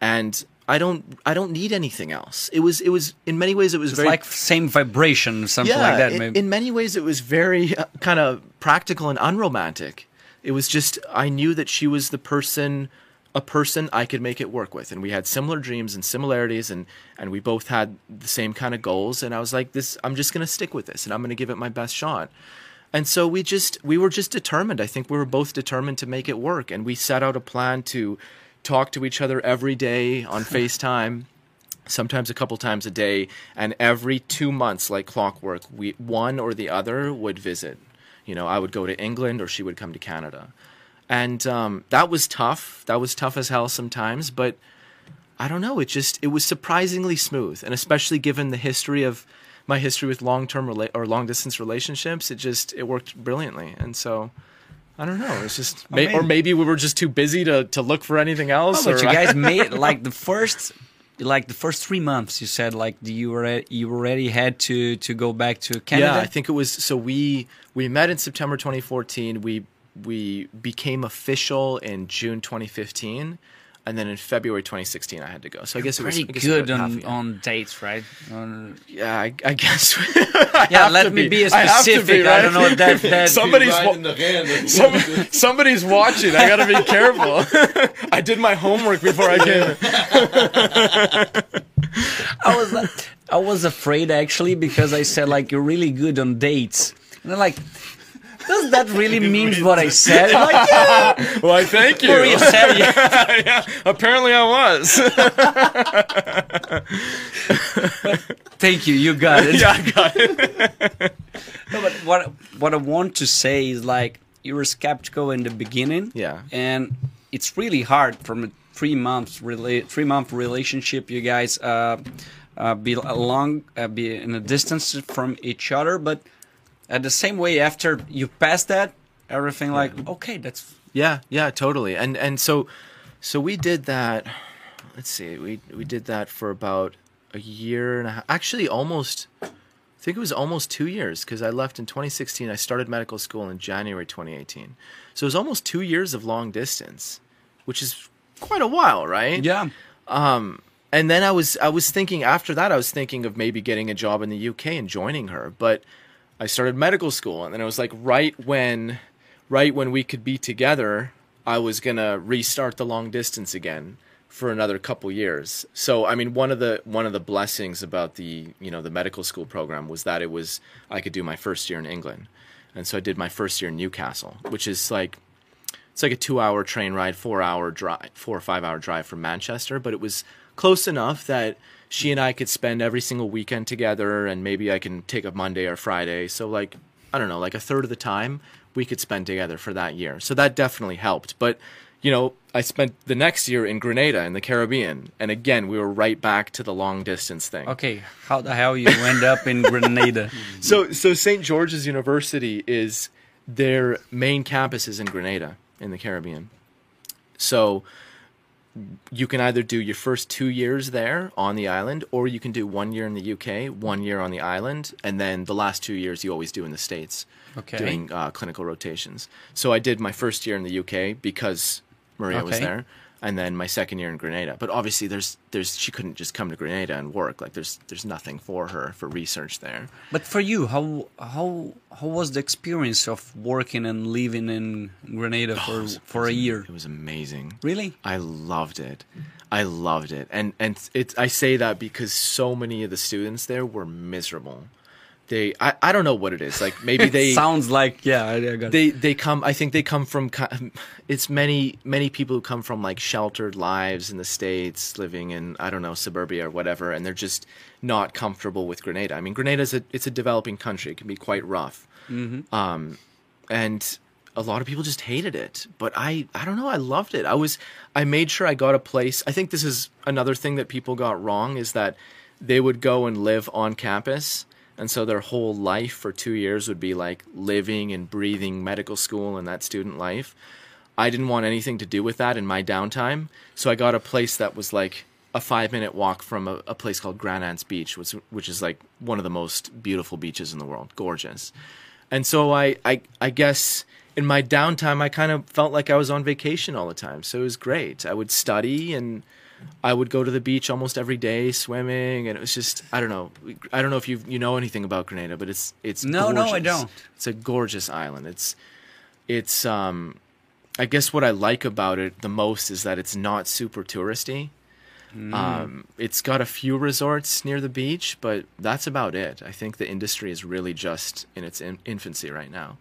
and I don't I don't need anything else. It was it was in many ways it was It's very like same vibration, something yeah, like that. in- maybe. In, many ways, it was very uh, kind of practical and unromantic. It was just I knew that she was the person, a person I could make it work with, and we had similar dreams and similarities, and and we both had the same kind of goals. And I was like, this, I'm just gonna stick with this, and I'm gonna give it my best shot. And so we just we were just determined. I think we were both determined to make it work, and we set out a plan to talk to each other every day on FaceTime sometimes a couple times a day. And every two months like clockwork we one or the other would visit. You know i would go to england or she would come to canada. And um, that was tough. That was tough as hell sometimes. But i don't know. It just it was surprisingly smooth. And especially given the history of my history with long-term rela- or long-distance relationships it just it worked brilliantly and so I don't know. It's just, or mean- maybe we were just too busy to, to look for anything else. Oh, but or you guys made like the first, like the first three months. You said like you were you already had to to go back to Canada. Yeah, I think it was. So we we met in September 2014. We we became official in June 2015, and then in February 2016 I had to go. So I guess it was pretty good about on on dates, right? On- Yeah, I, I guess. I Yeah, let me be I have to specific. I don't know that- that- somebody's wa- the some- somebody's watching. I gotta be careful. I did my homework before I came. I was I was afraid actually because I said like you're really good on dates, and I'm like, does that really mean what I said? Like, yeah, Why? Thank you. Maria said yeah. yeah, apparently I was. Thank you, you got it. yeah, I got it. No, but what what I want to say is like you were skeptical in the beginning. Yeah. And it's really hard from a three months rela- three month relationship. You guys uh, uh, be along, uh, be in a distance from each other, but at the same way after you pass that, everything like okay, that's Yeah, yeah, totally. And and so so we did that let's see. We we did that for about a year and a half. Actually almost I think it was almost 2 years cuz I left in 2016. I started medical school in January 2018. So it was almost 2 years of long distance, which is quite a while, right? yeah. Um, and then I was I was thinking after that I was thinking of maybe getting a job in the UK and joining her, but I started medical school and then it was like right when right when we could be together, I was going to restart the long distance again for another couple years. So I mean one of the one of the blessings about the, you know, the medical school program was that it was I could do my first year in England. And so I did my first year in Newcastle, which is like it's like a two hour train ride, four hour drive, four or five hour drive from Manchester, but it was close enough that she and I could spend every single weekend together and maybe I can take a Monday or Friday. So like, I don't know, like a third of the time we could spend together for that year. So that definitely helped. But, you know, I spent the next year in Grenada in the Caribbean. And again, we were right back to the long distance thing. Okay, how the hell you end up in Grenada? So, so St. George's University is their main campus is in Grenada in the Caribbean. So, you can either do your first two years there on the island, or you can do one year in the UK, one year on the island, and then the last two years you always do in the States, Okay. doing uh, clinical rotations. So I did my first year in the UK because Maria was there, and then my second year in Grenada. But obviously, there's there's she couldn't just come to Grenada and work. Like there's there's nothing for her for research there. But for you, how how how was the experience of working and living in Grenada oh, for for a year? It was amazing. Really? I loved it. I loved it. And and it's I say that because so many of the students there were miserable. They I, I don't know what it is. Like maybe they Sounds like yeah. I, I got it. they they come i think they come from it's many many people who come from like sheltered lives in the states living in i don't know suburbia or whatever and they're just not comfortable with grenada. I mean grenada is a it's a developing country. It can be quite rough. Um and a lot of people just hated it. But i i don't know. I loved it. I was i made sure i got a place. I think this is another thing that people got wrong is that they would go and live on campus and so their whole life for two years would be like living and breathing medical school and that student life i didn't want anything to do with that in my downtime so i got a place that was like a five minute walk from a, a place called grand anse beach which, which is like one of the most beautiful beaches in the world gorgeous and so I, I I guess in my downtime I kind of felt like I was on vacation all the time. So it was great. I would study and I would go to the beach almost every day swimming and it was just I don't know. I don't know if you you know anything about Grenada, but it's it's No, no, I don't. It's a gorgeous island. It's it's um I guess what I like about it the most is that it's not super touristy. Um, it's got a few resorts near the beach, but that's about it. I think the industry is really just in its in- infancy right now.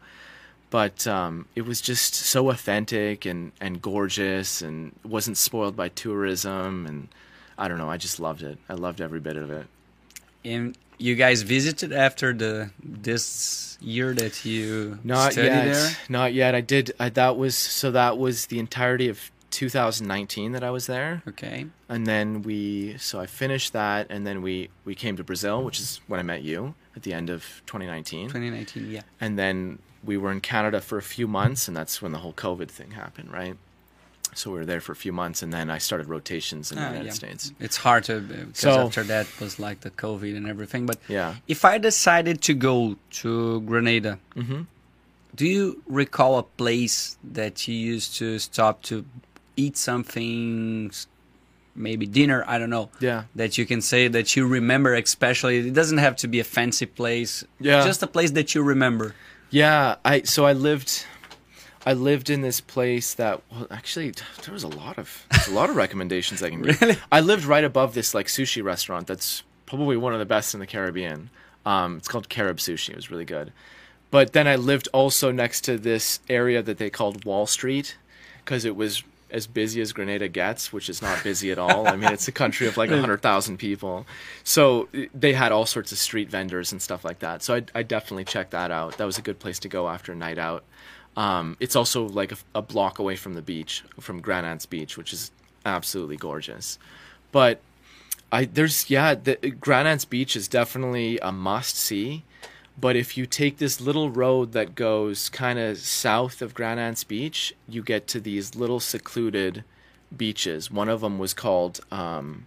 But um, it was just so authentic and, and gorgeous and wasn't spoiled by tourism. And I don't know, I just loved it. I loved every bit of it. And you guys visited after the this year that you Not yet. there? Not yet. I did. I, that was so. That was the entirety of 2019 that I was there. Okay. and then we so i finished that and then we we came to brazil which is when i met you at the end of 2019 2019, yeah. and then we were in canada for a few months and that's when the whole covid thing happened right so we were there for a few months and then i started rotations in the Ah, united yeah. states It's hard to because So- after that was like the COVID and everything. But yeah if I decided to go to Grenada, Mhm. do you recall a place that you used to stop to eat something, maybe dinner? I don't know. yeah That you can say that you remember, especially. It doesn't have to be a fancy place. Yeah. Just a place that you remember. Yeah i so i lived i lived in this place that well actually there was a lot of a lot of recommendations i can give Really? I lived right above this like sushi restaurant that's probably one of the best in the Caribbean. Um, it's called Carib Sushi. It was really good. But then I lived also next to this area that they called Wall Street because it was as busy as Grenada gets, which is not busy at all. I mean, it's a country of like 100,000 people. So they had all sorts of street vendors and stuff like that. So I, I definitely checked that out. That was a good place to go after a night out. Um, it's also like a, a block away from the beach, from Grand Anse Beach, which is absolutely gorgeous. But I there's yeah, the Grand Anse Beach is definitely a must see. But if you take this little road that goes kind of south of Grand Anse Beach, you get to these little secluded beaches. One of them was called um,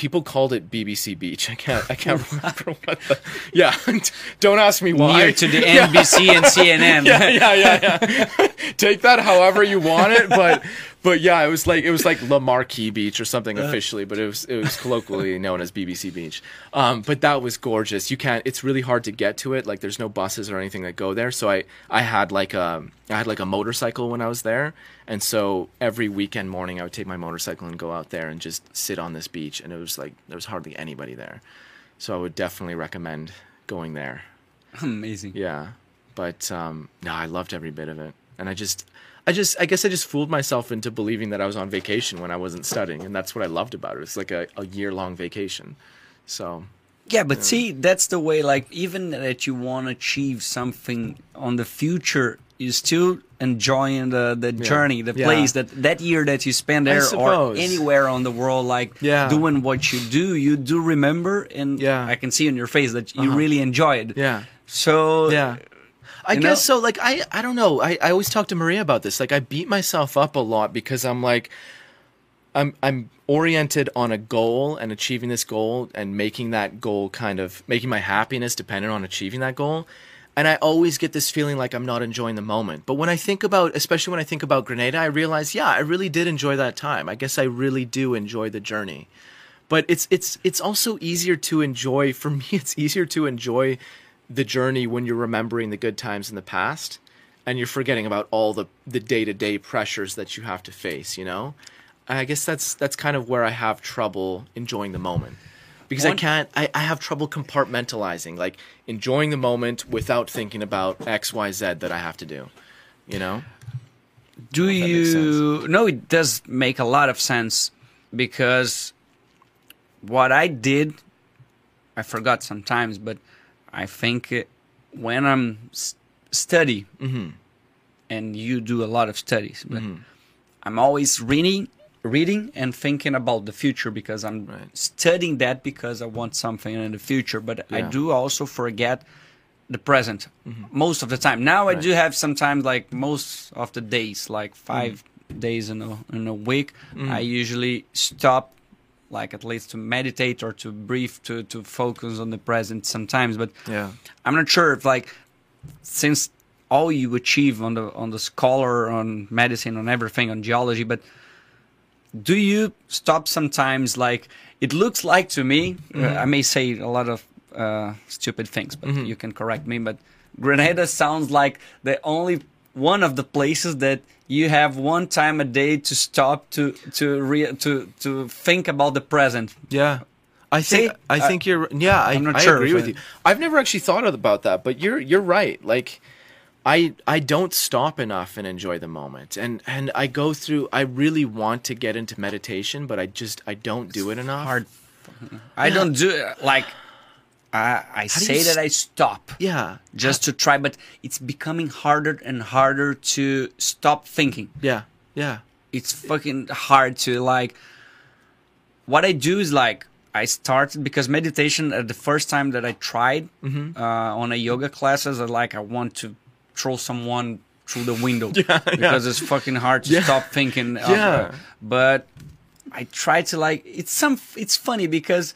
people called it BBC Beach. I can't I can't remember what the yeah. Don't ask me why. Near to the NBC and CNN. yeah, yeah, yeah, yeah. Take that however you want it, but but yeah, it was like it was like La Marquis Beach or something officially, but it was it was colloquially known as BBC Beach. Um, but that was gorgeous. You can't. It's really hard to get to it. Like there's no buses or anything that go there. So I I had like a I had like a motorcycle when I was there, and so every weekend morning I would take my motorcycle and go out there and just sit on this beach, and it was like there was hardly anybody there. So I would definitely recommend going there. Amazing. Yeah, but um, no, I loved every bit of it, and I just, I just, I guess I just fooled myself into believing that I was on vacation when I wasn't studying, and that's what I loved about it. It's like a, a year long vacation. So Yeah, but see, that's the way. Like, even that you want to achieve something on the future, you still enjoying the the journey, the Yeah. place that that year that you spend there, or anywhere on the world. Like, Yeah. doing what you do, you do remember, and Yeah. I can see in your face that you Uh-huh. really enjoy it. yeah, So yeah. I You guess know? so. Like I, I don't know. I, I always talk to Maria about this. Like I beat myself up a lot because I'm like, I'm I'm oriented on a goal and achieving this goal and making that goal kind of making my happiness dependent on achieving that goal. And I always get this feeling like I'm not enjoying the moment. But when I think about, especially when I think about Grenada, I realize, yeah, I really did enjoy that time. I guess I really do enjoy the journey. But it's it's it's also easier to enjoy for me. It's easier to enjoy the journey when you're remembering the good times in the past and you're forgetting about all the the day-to-day pressures that you have to face, you know? I guess that's that's kind of where I have trouble enjoying the moment. because I can't. I, I have trouble compartmentalizing, like enjoying the moment without thinking about X, Y, Z that I have to do. You know? Do you? No, it does make a lot of sense because what I did, I forgot sometimes, but I think when I'm study, Mm-hmm. and you do a lot of studies, but mm-hmm. I'm always reading, reading and thinking about the future because I'm Right. studying that because I want something in the future. But I do also forget the present mm-hmm. most of the time. Now I do have sometimes like most of the days, like mm-hmm. 5 days in a in a week, I usually stop like at least to meditate or to breathe to to focus on the present sometimes. But Yeah. i'm not sure if like since all you achieve on the on the scholar on medicine on everything on geology but do you stop sometimes like it looks like to me uh, i may say a lot of uh, stupid things but you can correct me but grenada sounds like the only one of the places that you have one time a day to stop to to re- to to think about the present Yeah. I think See? I I- think you're yeah, I, I'm not I sure agree with I- you. I've never actually thought about that, but you're you're right. Like I I don't stop enough and enjoy the moment. And and I go through I really want to get into meditation, but I just I don't do it enough. hard i don't do it like i i say that I stop Yeah. just to try but it's becoming harder and harder to stop thinking Yeah. Yeah. it's fucking hard to like what i do is like i started because meditation at the first time that i tried Mm-hmm. uh, on a yoga classes i like i want to throw someone through the window because it's fucking hard to Yeah. stop thinking of, Yeah. uh, but i try to like it's some it's funny because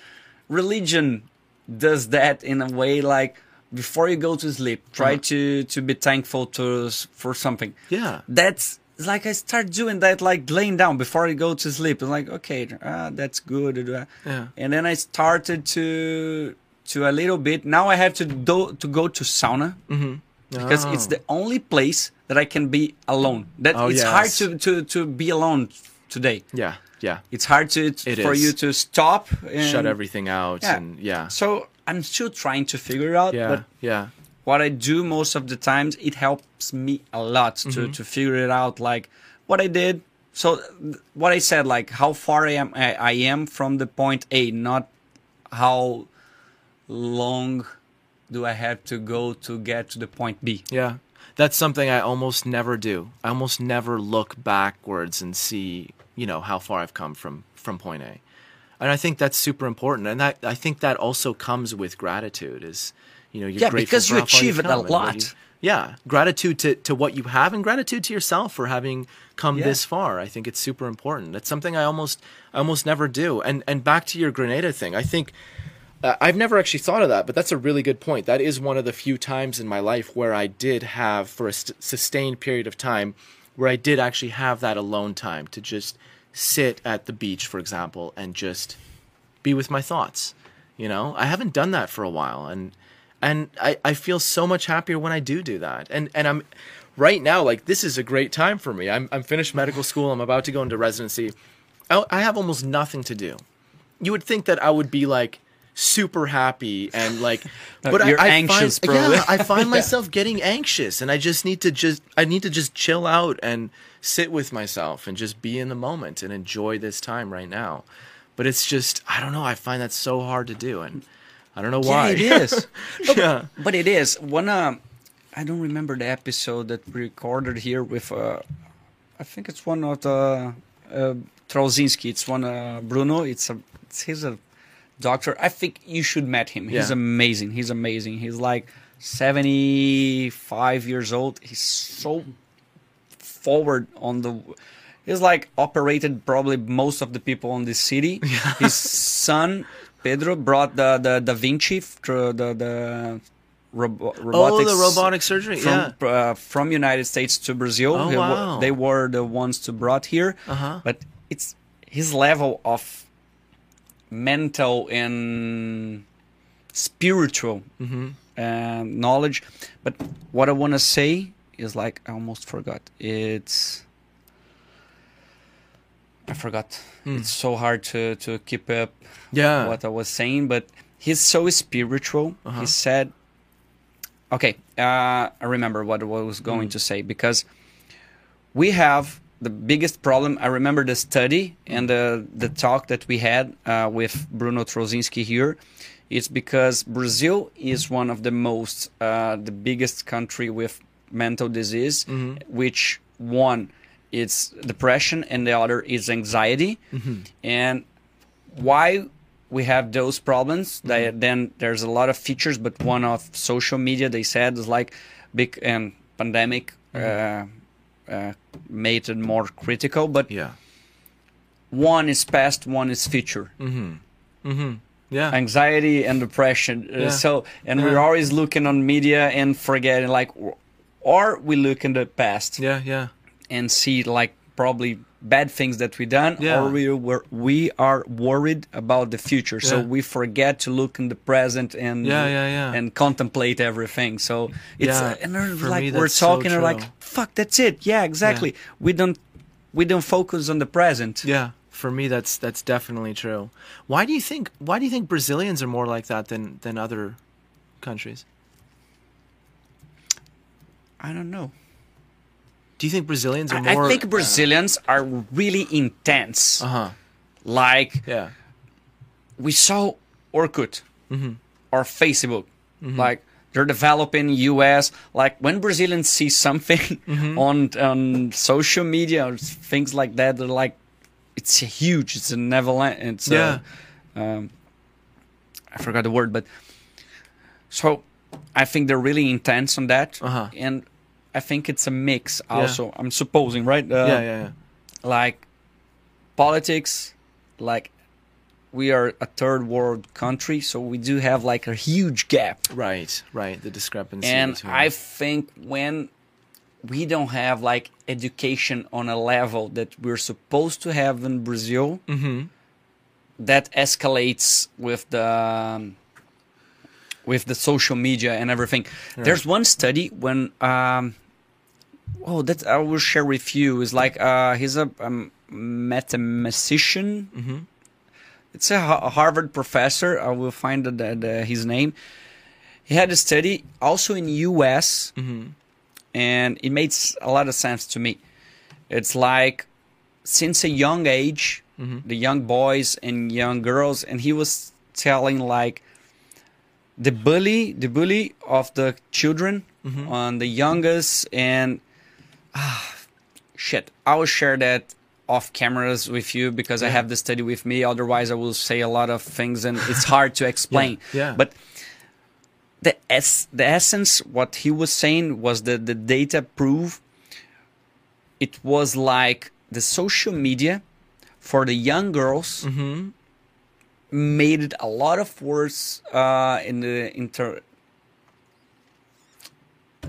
religion does that in a way like before you go to sleep try Uh-huh. to to be thankful to for something Yeah. that's like I start doing that, like laying down before I go to sleep. It's like, okay, ah, that's good. uh, Yeah. And then I started to to a little bit. Now I have to do to go to sauna Mm-hmm. because it's the only place that I can be alone. That Oh, it's hard to, to to be alone today. Yeah. Yeah. It's hard to It for is. you to stop and Shut everything out Yeah. and yeah. So I'm still trying to figure it out, Yeah. but yeah. what I do most of the times, it helps me a lot to, Mm-hmm. to figure it out, like what I did. So what I said, like how far I am, I, I am from the point A, not how long do I have to go to get to the point B. Yeah. That's something I almost never do. I almost never look backwards and see, you know, how far I've come from from point A. And I think that's super important. And that I think that also comes with gratitude is, you know, you're Yeah, grateful because for you achieve it a come and what lot. you- yeah, gratitude to, to what you have and gratitude to yourself for having come Yeah. this far. I think it's super important. That's something I almost I almost never do. And and back to your Grenada thing, I think uh, I've never actually thought of that, but that's a really good point. That is one of the few times in my life where I did have, for a st- sustained period of time, where I did actually have that alone time to just sit at the beach, for example, and just be with my thoughts. You know, I haven't done that for a while, and and I, I feel so much happier when I do do that. And and I'm right now like this is a great time for me. I'm I'm finished medical school. I'm about to go into residency. I, I have almost nothing to do. You would think that I would be like super happy and like but You're I, I anxious, find, probably. yeah i find myself getting anxious and i just need to just i need to just chill out and sit with myself and just be in the moment and enjoy this time right now but it's just i don't know i find that so hard to do and i don't know why Yeah, it is. yeah But it is one. Um, I don't remember the episode that we recorded here with. Uh, I think it's one of the uh, Trozinski. It's one uh, Bruno. It's a. It's, he's a doctor. I think you should met him. He's Yeah. amazing. He's amazing. He's like seventy five years old. He's so forward on the. He's like operated probably most of the people on this city. His son Pedro brought the the Da Vinci through the the robo- oh the robotic surgery yeah from uh, from United States to Brazil. Oh, He wow. They were the ones to brought here. Uh-huh. But it's his level of mental and spiritual Mm-hmm. uh, knowledge. But what I want to say is like I almost forgot. It's I forgot. It's so hard to to keep up Yeah. what I was saying, but he's so spiritual. Uh-huh. He said, "Okay, uh, I remember what I was Mm. going to say because we have the biggest problem. I remember the study and the the talk that we had uh, with Bruno Trozinski here. It's because Brazil is one of the most uh, the biggest country with mental disease, Mm-hmm. which one it's depression and the other is anxiety, Mm-hmm. and why we have those problems Mm-hmm. that then there's a lot of features but one of social media they said is like big and pandemic Mm-hmm. uh, made it more critical but Yeah. one is past one is future mm-hmm Yeah. anxiety and depression uh, Yeah. so and Yeah. we're always looking on media and forgetting like or we look in the past yeah. Yeah. and see like probably bad things that we done Yeah. or we were we are worried about the future. So we forget to look in the present and Yeah, yeah, yeah. and contemplate everything. So it's Yeah, uh, and for like me, we're so talking and like fuck that's it. Yeah exactly. We don't we don't focus on the present. Yeah, for me that's that's definitely true. Why do you think why do you think Brazilians are more like that than than other countries? i don't know Do you think Brazilians are more I think brazilians are really intense Uh-huh. like Yeah. we saw Orkut Mm-hmm. or Facebook, like they're developing US. Like when Brazilians see something Mm-hmm. on on social media or things like that, they're like, it's huge. It's a neverland. It's a- Yeah. um, I forgot the word, but so I think they're really intense on that, Uh-huh. and I think it's a mix. Also, I'm supposing, right? Uh, yeah, yeah, yeah. like politics like we are a third world country so we do have like a huge gap Right, right. The discrepancy and between i think when we don't have like education on a level that we're supposed to have in brazil Mm-hmm. that escalates with the um, with the social media and everything there's one study when um oh that i will share with you is like uh he's a um, mathematician Mm-hmm. it's a a harvard professor i will find the, the, his name he had a study also in us Mm-hmm. and it made a lot of sense to me it's like since a young age Mm-hmm. the young boys and young girls and he was telling like the bully the bully of the children Mm-hmm. on the youngest and ah, shit i will share that off cameras with you because i have the study with me otherwise i will say a lot of things and it's hard to explain yeah. but the es- the essence what he was saying was that the data prove it was like the social media for the young girls Mm-hmm. made it a lot of worse uh, in the inter.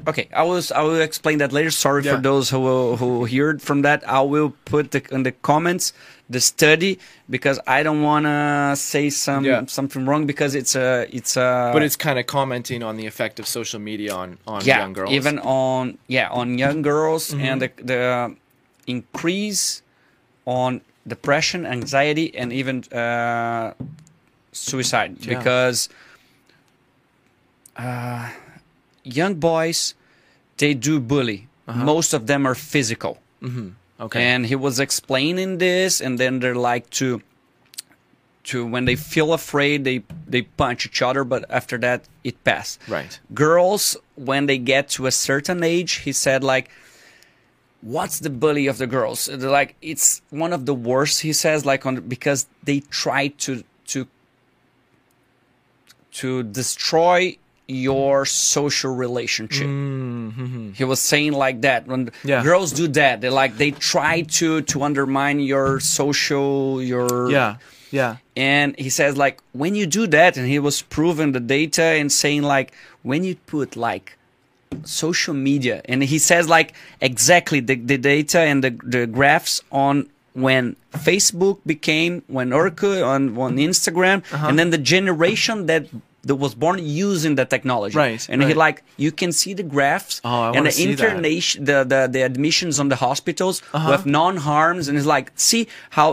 Okay, I was I will explain that later. Sorry Yeah. for those who who heard from that. I will put the, in the comments the study because I don't want to say some Yeah. something wrong because it's a it's a But it's kind of commenting on the effect of social media on on yeah young girls. Even on yeah on young girls and the the increase on depression, anxiety, and even uh, suicide Yeah. because uh, young boys they do bully. Uh-huh. Most of them are physical. Mm-hmm. okay. And he was explaining this, and then they're like to, to when they feel afraid, they they punch each other, but after that it passed. right. Girls, when they get to a certain age, he said like, "What's the bully of the girls?" They're like it's one of the worst. He says like on because they try to to to destroy your social relationship. He was saying like that when Mm-hmm. Yeah. girls do that, they like they try to to undermine your social your Yeah. Yeah. and he says like when you do that and he was proving the data and saying like when you put like social media and he says like exactly the, the data and the, the graphs on when facebook became when Orkut on, on instagram and then the generation that that was born using the technology. Right, And he like you can see the graphs Oh, and the. Uh-huh. internation the, the the admissions on the hospitals with non harms and it's like see how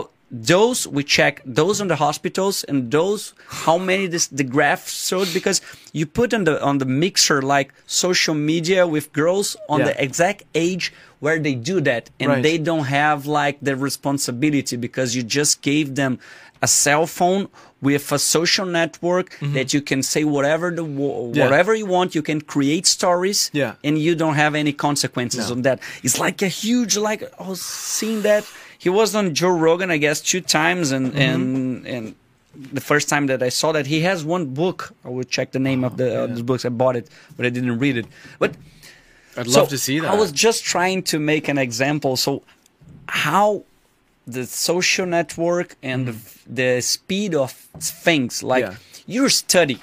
those we check those on the hospitals and those how many this the graph showed because you put on the on the mixer like social media with girls on Yeah. the exact age where they do that and Right. they don't have like the responsibility because you just gave them a cell phone with a social network that you can say whatever the Mm-hmm. Yeah. whatever you want you can create stories Yeah. and you don't have any consequences No. on that it's like a huge like i was seeing that he was on joe rogan i guess two times and Mm-hmm. and and the first time that i saw that he has one book i will check the name of the Oh, of books i bought it but i didn't read it but I'd so love to see that. I was just trying to make an example. So, how the social network and the, the speed of things, like Yeah. you study,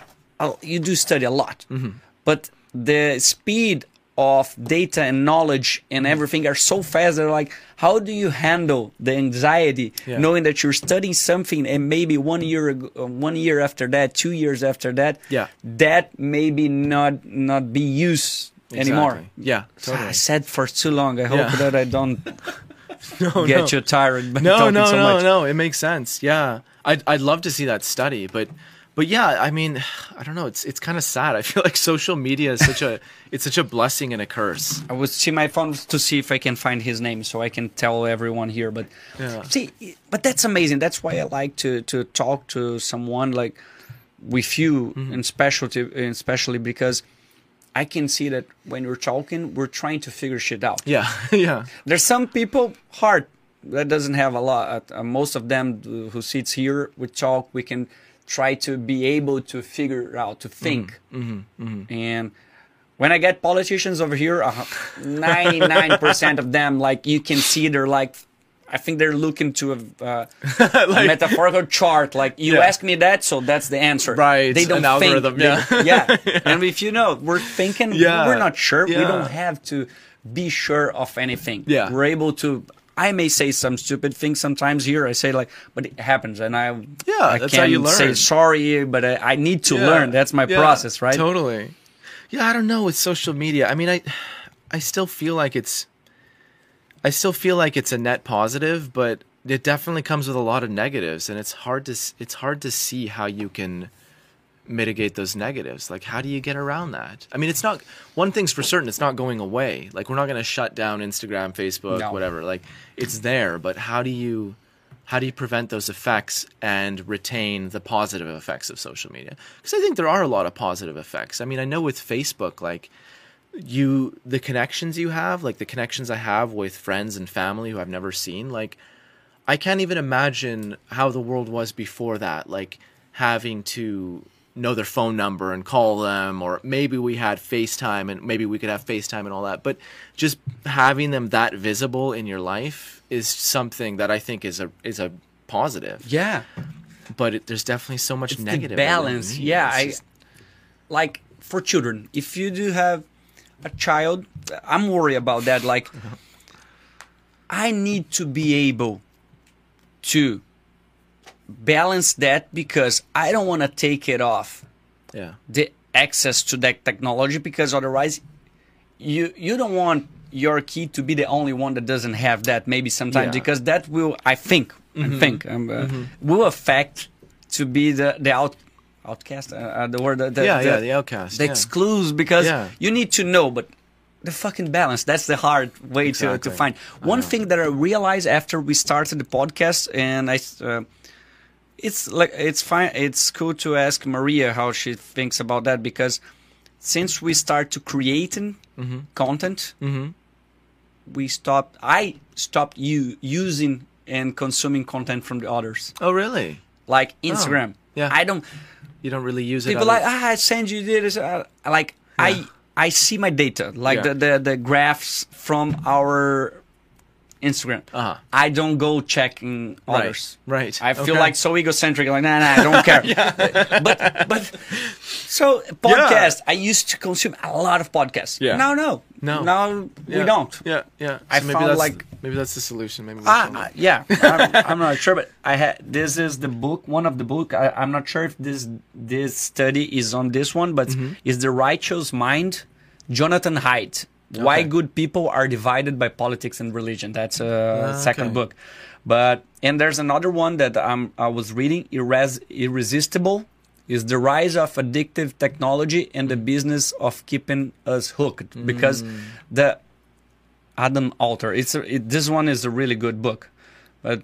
you do study a lot, Mm-hmm. but the speed of data and knowledge and Mm-hmm. everything are so fast. They're like, how do you handle the anxiety Yeah. knowing that you're studying something and maybe one year ago, uh, one year after that, two years after that, Yeah. that maybe not not be used anymore. Yeah, totally. I said for too long. I hope Yeah. that I don't no, get no. you tired by no, no, so no, much. no. It makes sense. Yeah, I'd I'd love to see that study, but but yeah, I mean, I don't know. It's it's kind of sad. I feel like social media is such a it's such a blessing and a curse. I would see my phone to see if I can find his name so I can tell everyone here. But Yeah. see, but that's amazing. That's why I like to to talk to someone like with you, Mm-hmm. and specialty, especially because I can see that when we're talking, we're trying to figure shit out. Yeah, yeah, There's some people hard that doesn't have a lot. Uh, most of them uh, who sits here, we talk. We can try to be able to figure out to think. And when I get politicians over here, ninety nine percent of them, like you can see, they're like. I think they're looking to a, uh, a metaphorical chart. Like you Yeah. ask me that, so that's the answer. Right, They don't an think. algorithm, They- yeah. yeah. And if you know, we're thinking. Yeah. We're not sure. We don't have to be sure of anything. Yeah. We're able to. I may say some stupid things sometimes here. I say like, but it happens, and I Yeah, I that's can how you learn. say sorry, but I, I need to Yeah. learn. That's my Yeah, process, right? Totally. Yeah, I don't know with social media. I mean, I I still feel like it's I still feel like it's a net positive, but it definitely comes with a lot of negatives and it's hard to it's hard to see how you can mitigate those negatives. Like how do you get around that? I mean, it's not one thing's for certain, it's not going away. Like we're not going to shut down Instagram, Facebook, No. whatever. Like it's there, but how do you how do you prevent those effects and retain the positive effects of social media? Because I think there are a lot of positive effects. I mean, I know with Facebook, like you, the connections you have, like the connections I have with friends and family who I've never seen, like I can't even imagine how the world was before that. Like having to know their phone number and call them, or maybe we had FaceTime and maybe we could have FaceTime and all that. But just having them that visible in your life is something that I think is a is a positive. Yeah. But it, there's definitely so much the negative. balance. Yeah, It's I like for children. If you do have a child, I'm worried about that. Like, I need to be able to balance that because I don't want to take it off yeah. the access to that technology because otherwise you you don't want your kid to be the only one that doesn't have that maybe sometimes Yeah. because that will I think I think um, uh, will affect to be the the out outcast uh, uh, the word the, yeah, the, yeah, the outcast. the yeah. excludes because Yeah. you need to know but the fucking balance that's the hard way to, to find one thing that i realized after we started the podcast and i uh, it's like it's fine it's cool to ask maria how she thinks about that because since we start to creating content we stopped i stopped you using and consuming content from the others Oh, really? like instagram yeah. i don't You don't really use it. people like ah, I send you this. Uh, like I I see my data, like Yeah. the, the the graphs from our Instagram. Uh-huh. I don't go checking others. right. I feel Okay. like so egocentric. Like, nah, nah, I don't care. but but so podcast. I used to consume a lot of podcasts. Yeah. Now no, No. now we don't. Yeah, yeah. I So maybe found, that's like- maybe that's the solution. Maybe Ah, uh, yeah, I'm, I'm not sure, but I had this is the book, one of the book. I, I'm not sure if this this study is on this one, but Mm-hmm. is the Righteous Mind, Jonathan Haidt. Why good people are divided by politics and religion. That's a Ah, second okay. book, but and there's another one that um, I was reading, Irres- Irresistible. Is the rise of addictive technology and the business of keeping us hooked? Because Mm. the Adam Alter. It's a, it, this one is a really good book, but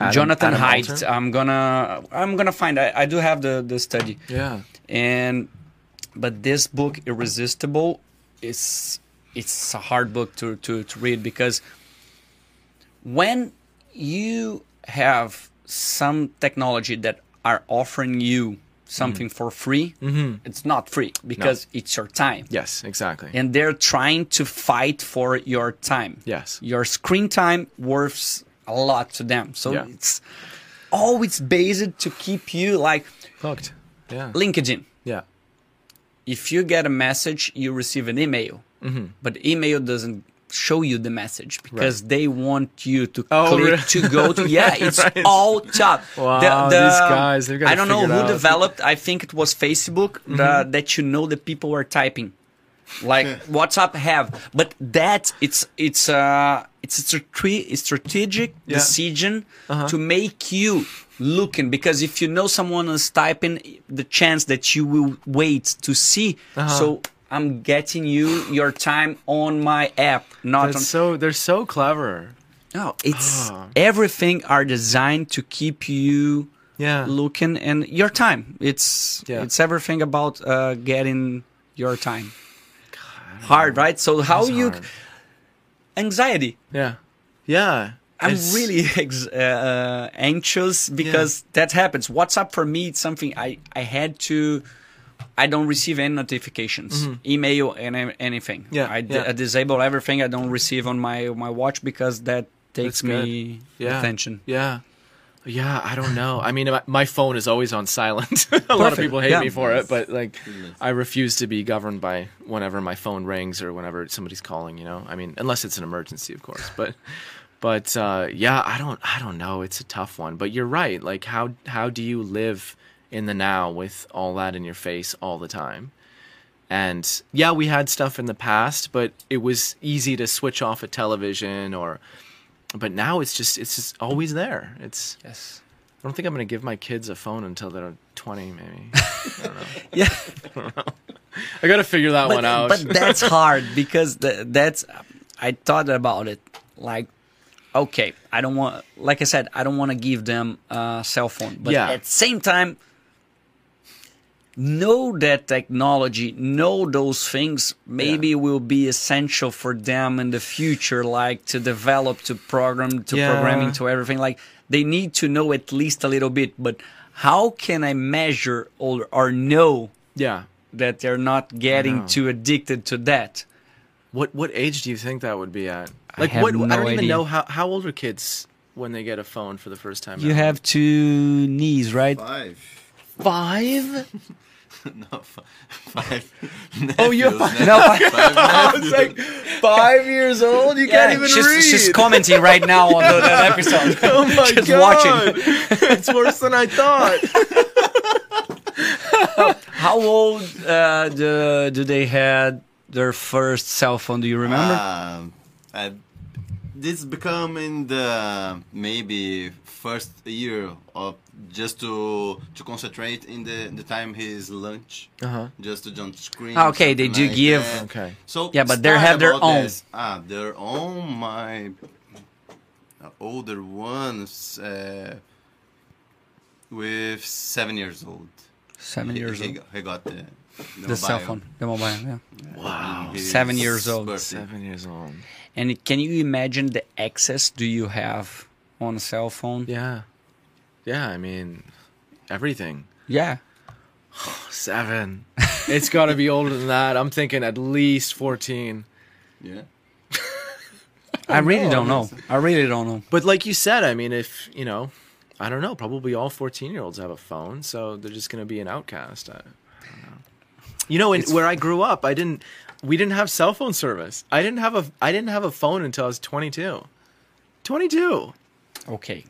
Adam- Jonathan Adam Haidt. Alter? I'm gonna I'm gonna find. I, I do have the the study, Yeah. and but this book Irresistible is it's a hard book to to to read because when you have some technology that are offering you something mm-hmm. for free, mm-hmm. it's not free because it's your time Yes. Exactly. and they're trying to fight for your time. Yes. Your screen time worth a lot to them. So Yeah. it's always based to keep you like Hooked. Yeah. LinkedIn. Yeah. If you get a message, you receive an email. Mm-hmm. But email doesn't show you the message because they want you to Oh, click really? to go to yeah it's Right. all top Wow, these guys, they've got i don't know who. Mm-hmm. developed i think it was facebook the, that you know the people are typing like whatsapp have but that it's it's uh it's a strate- strategic Yeah. Uh-huh. decision to make you looking because if you know someone is typing the chance that you will wait to see Uh-huh. so i'm getting you your time on my app not on so they're so clever. no it's Ah. everything are designed to keep you Yeah. looking and your time it's Yeah. it's everything about uh, getting your time God, hard right so how It's you hard. anxiety Yeah. Yeah. i'm It's- really ex- uh, anxious because that happens whatsapp for me it's something i i had to I don't receive any notifications, email and anything. Mm-hmm. Yeah, I, d- yeah. I disable everything. I don't receive on my my watch because that takes That's me Yeah. attention. Yeah. Yeah, I don't know. I mean, my- my phone is always on silent. a lot of people hate Yeah. me for it, but like, I refuse to be governed by whenever my phone rings or whenever somebody's calling. You know, I mean, unless it's an emergency, of course. But, but uh, yeah, I don't, I don't know. It's a tough one. But you're right. Like, how how do you live in the now with all that in your face all the time? And yeah, we had stuff in the past, but it was easy to switch off a television or. But now it's just it's just always there. It's Yes. I don't think I'm gonna give my kids a phone until they're 20, maybe. Yeah. I gotta figure that but, one out. but that's hard because the, that's I thought about it like okay I don't want like I said I don't want to give them a cell phone but Yeah. at the same time know that technology know those things maybe will be essential for them in the future like to develop to program to Yeah. programming to everything like they need to know at least a little bit but how can I measure or, or know yeah. that they're not getting too addicted to that. What what age do you think that would be at? I Like have what? I don't even know how how old are kids when they get a phone for the first time. You ever? have two knees, right? Five. five. no, fi- five. Oh, you nephews, have- No, I- five I was like five years old. You can't even she's, read. she's commenting right now on the, that episode. oh my she's god! watching. it's worse than I thought. How old uh, do, do they had their first cell phone? Do you remember? Um, uh, this become in the maybe first year of just to to concentrate in the the time his lunch, Uh huh. just to jump screen. Ah, okay, they do like give- that. Okay. So Yeah, but they have their own. this. Ah, their own. My older ones uh, with seven years old. Seven He- years he, old. He got the the, The cell phone, the mobile, yeah. Wow. Seven years old. birthday. Seven years old. And can you imagine the access do you have on a cell phone? Yeah. Yeah. I mean, everything. Yeah. Seven. it's got to be older than that. I'm thinking at least 14. Yeah. I really know. don't know. I really don't know. But like you said, I mean, if you know, I don't know. Probably all fourteen-year-olds have a phone, so they're just going to be an outcast. I, I don't know. You know, in, where I grew up, I didn't. We didn't have cell phone service. I didn't have a. I didn't have a phone until I was twenty-two. Twenty-two. Okay,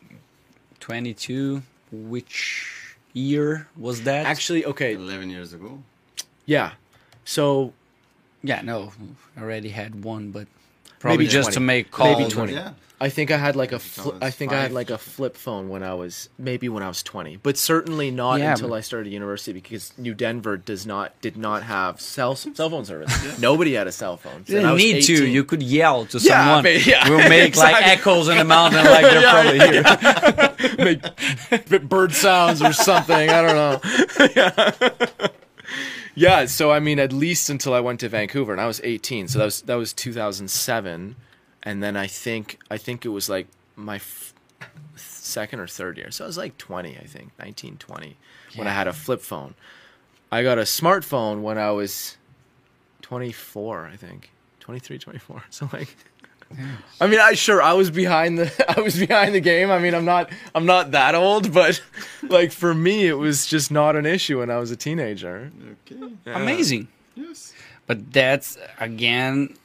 twenty-two. Which year was that? Actually, okay, 11 years ago. yeah. So yeah, no, I already had one, but probably Maybe just to make calls. Maybe 20. Yeah. I think I had like a fli I think I had like a flip phone when I was maybe when I was 20, but certainly not Yeah, until but- I started university because New Denver does not did not have cell cell phone service. Nobody had a cell phone. You didn't was need to. You could yell to Yeah, someone. but- yeah, we'll make like echoes in the mountain, like they're Yeah, probably here. make bird sounds or something. I don't know. Yeah. yeah. So I mean, at least until I went to Vancouver, and I was 18. So that was that was 2007, and then I think I think it was like my f- second or third year. So I was like 20, I think, 19, 20, when I had a flip phone. I got a smartphone when I was 24, I think, 23, 24. So like. I mean, I sure I was behind the I was behind the game. I mean, I'm not I'm not that old, but like for me, it was just not an issue when I was a teenager. Okay. Amazing. Yes. But that's again,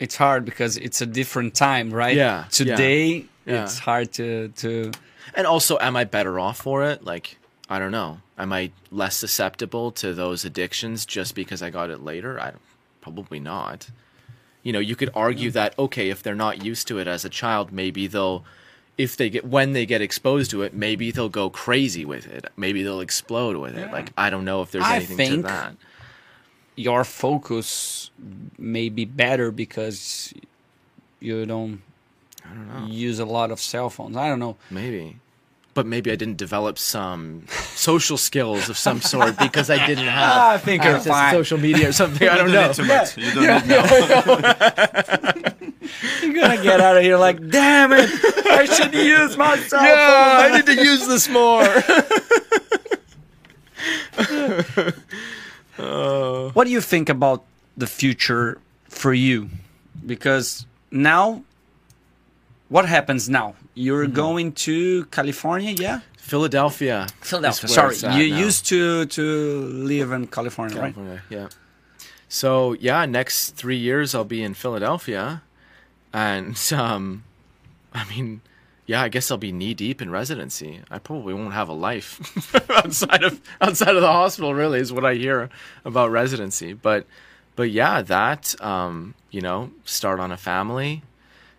it's hard because it's a different time, right? Yeah, Today, yeah. it's hard to to. And also, am I better off for it? Like, I don't know. Am I less susceptible to those addictions just because I got it later? I probably not. You know, you could argue that okay, if they're not used to it as a child, maybe they'll if they get when they get exposed to it, maybe they'll go crazy with it. Maybe they'll explode with it. Yeah. Like I don't know if there's I anything to that. Your focus may be better because you don't, use a lot of cell phones. I don't know. Maybe. But maybe I didn't develop some social skills of some sort because I didn't have ah, I think access to social media or something. I don't know. Too much. You don't need now. You're gonna get out of here like, damn it! I should use my cell Yeah. I need to use this more. Oh. What do you think about the future for you? Because now, what happens now? You're Mm-hmm. going to California, yeah? Philadelphia. Philadelphia. Sorry, you now. used to to live in California, right? Yeah. So yeah, next three years I'll be in Philadelphia, and um, I mean, yeah, I guess I'll be knee deep in residency. I probably won't have a life outside of outside of the hospital. Really, is what I hear about residency. But but yeah, that um, you know, start on a family,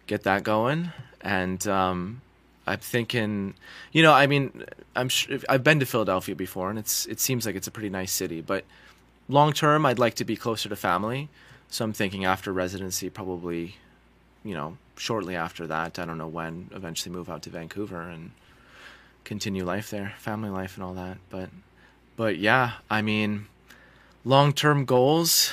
get that going, and um, I'm thinking, you know, I mean, I'm I've been to Philadelphia before, and it's it seems like it's a pretty nice city. But long term, I'd like to be closer to family, so I'm thinking after residency, probably, you know, shortly after that. I don't know when. Eventually, move out to Vancouver and continue life there, family life, and all that. But, but yeah, I mean, long term goals.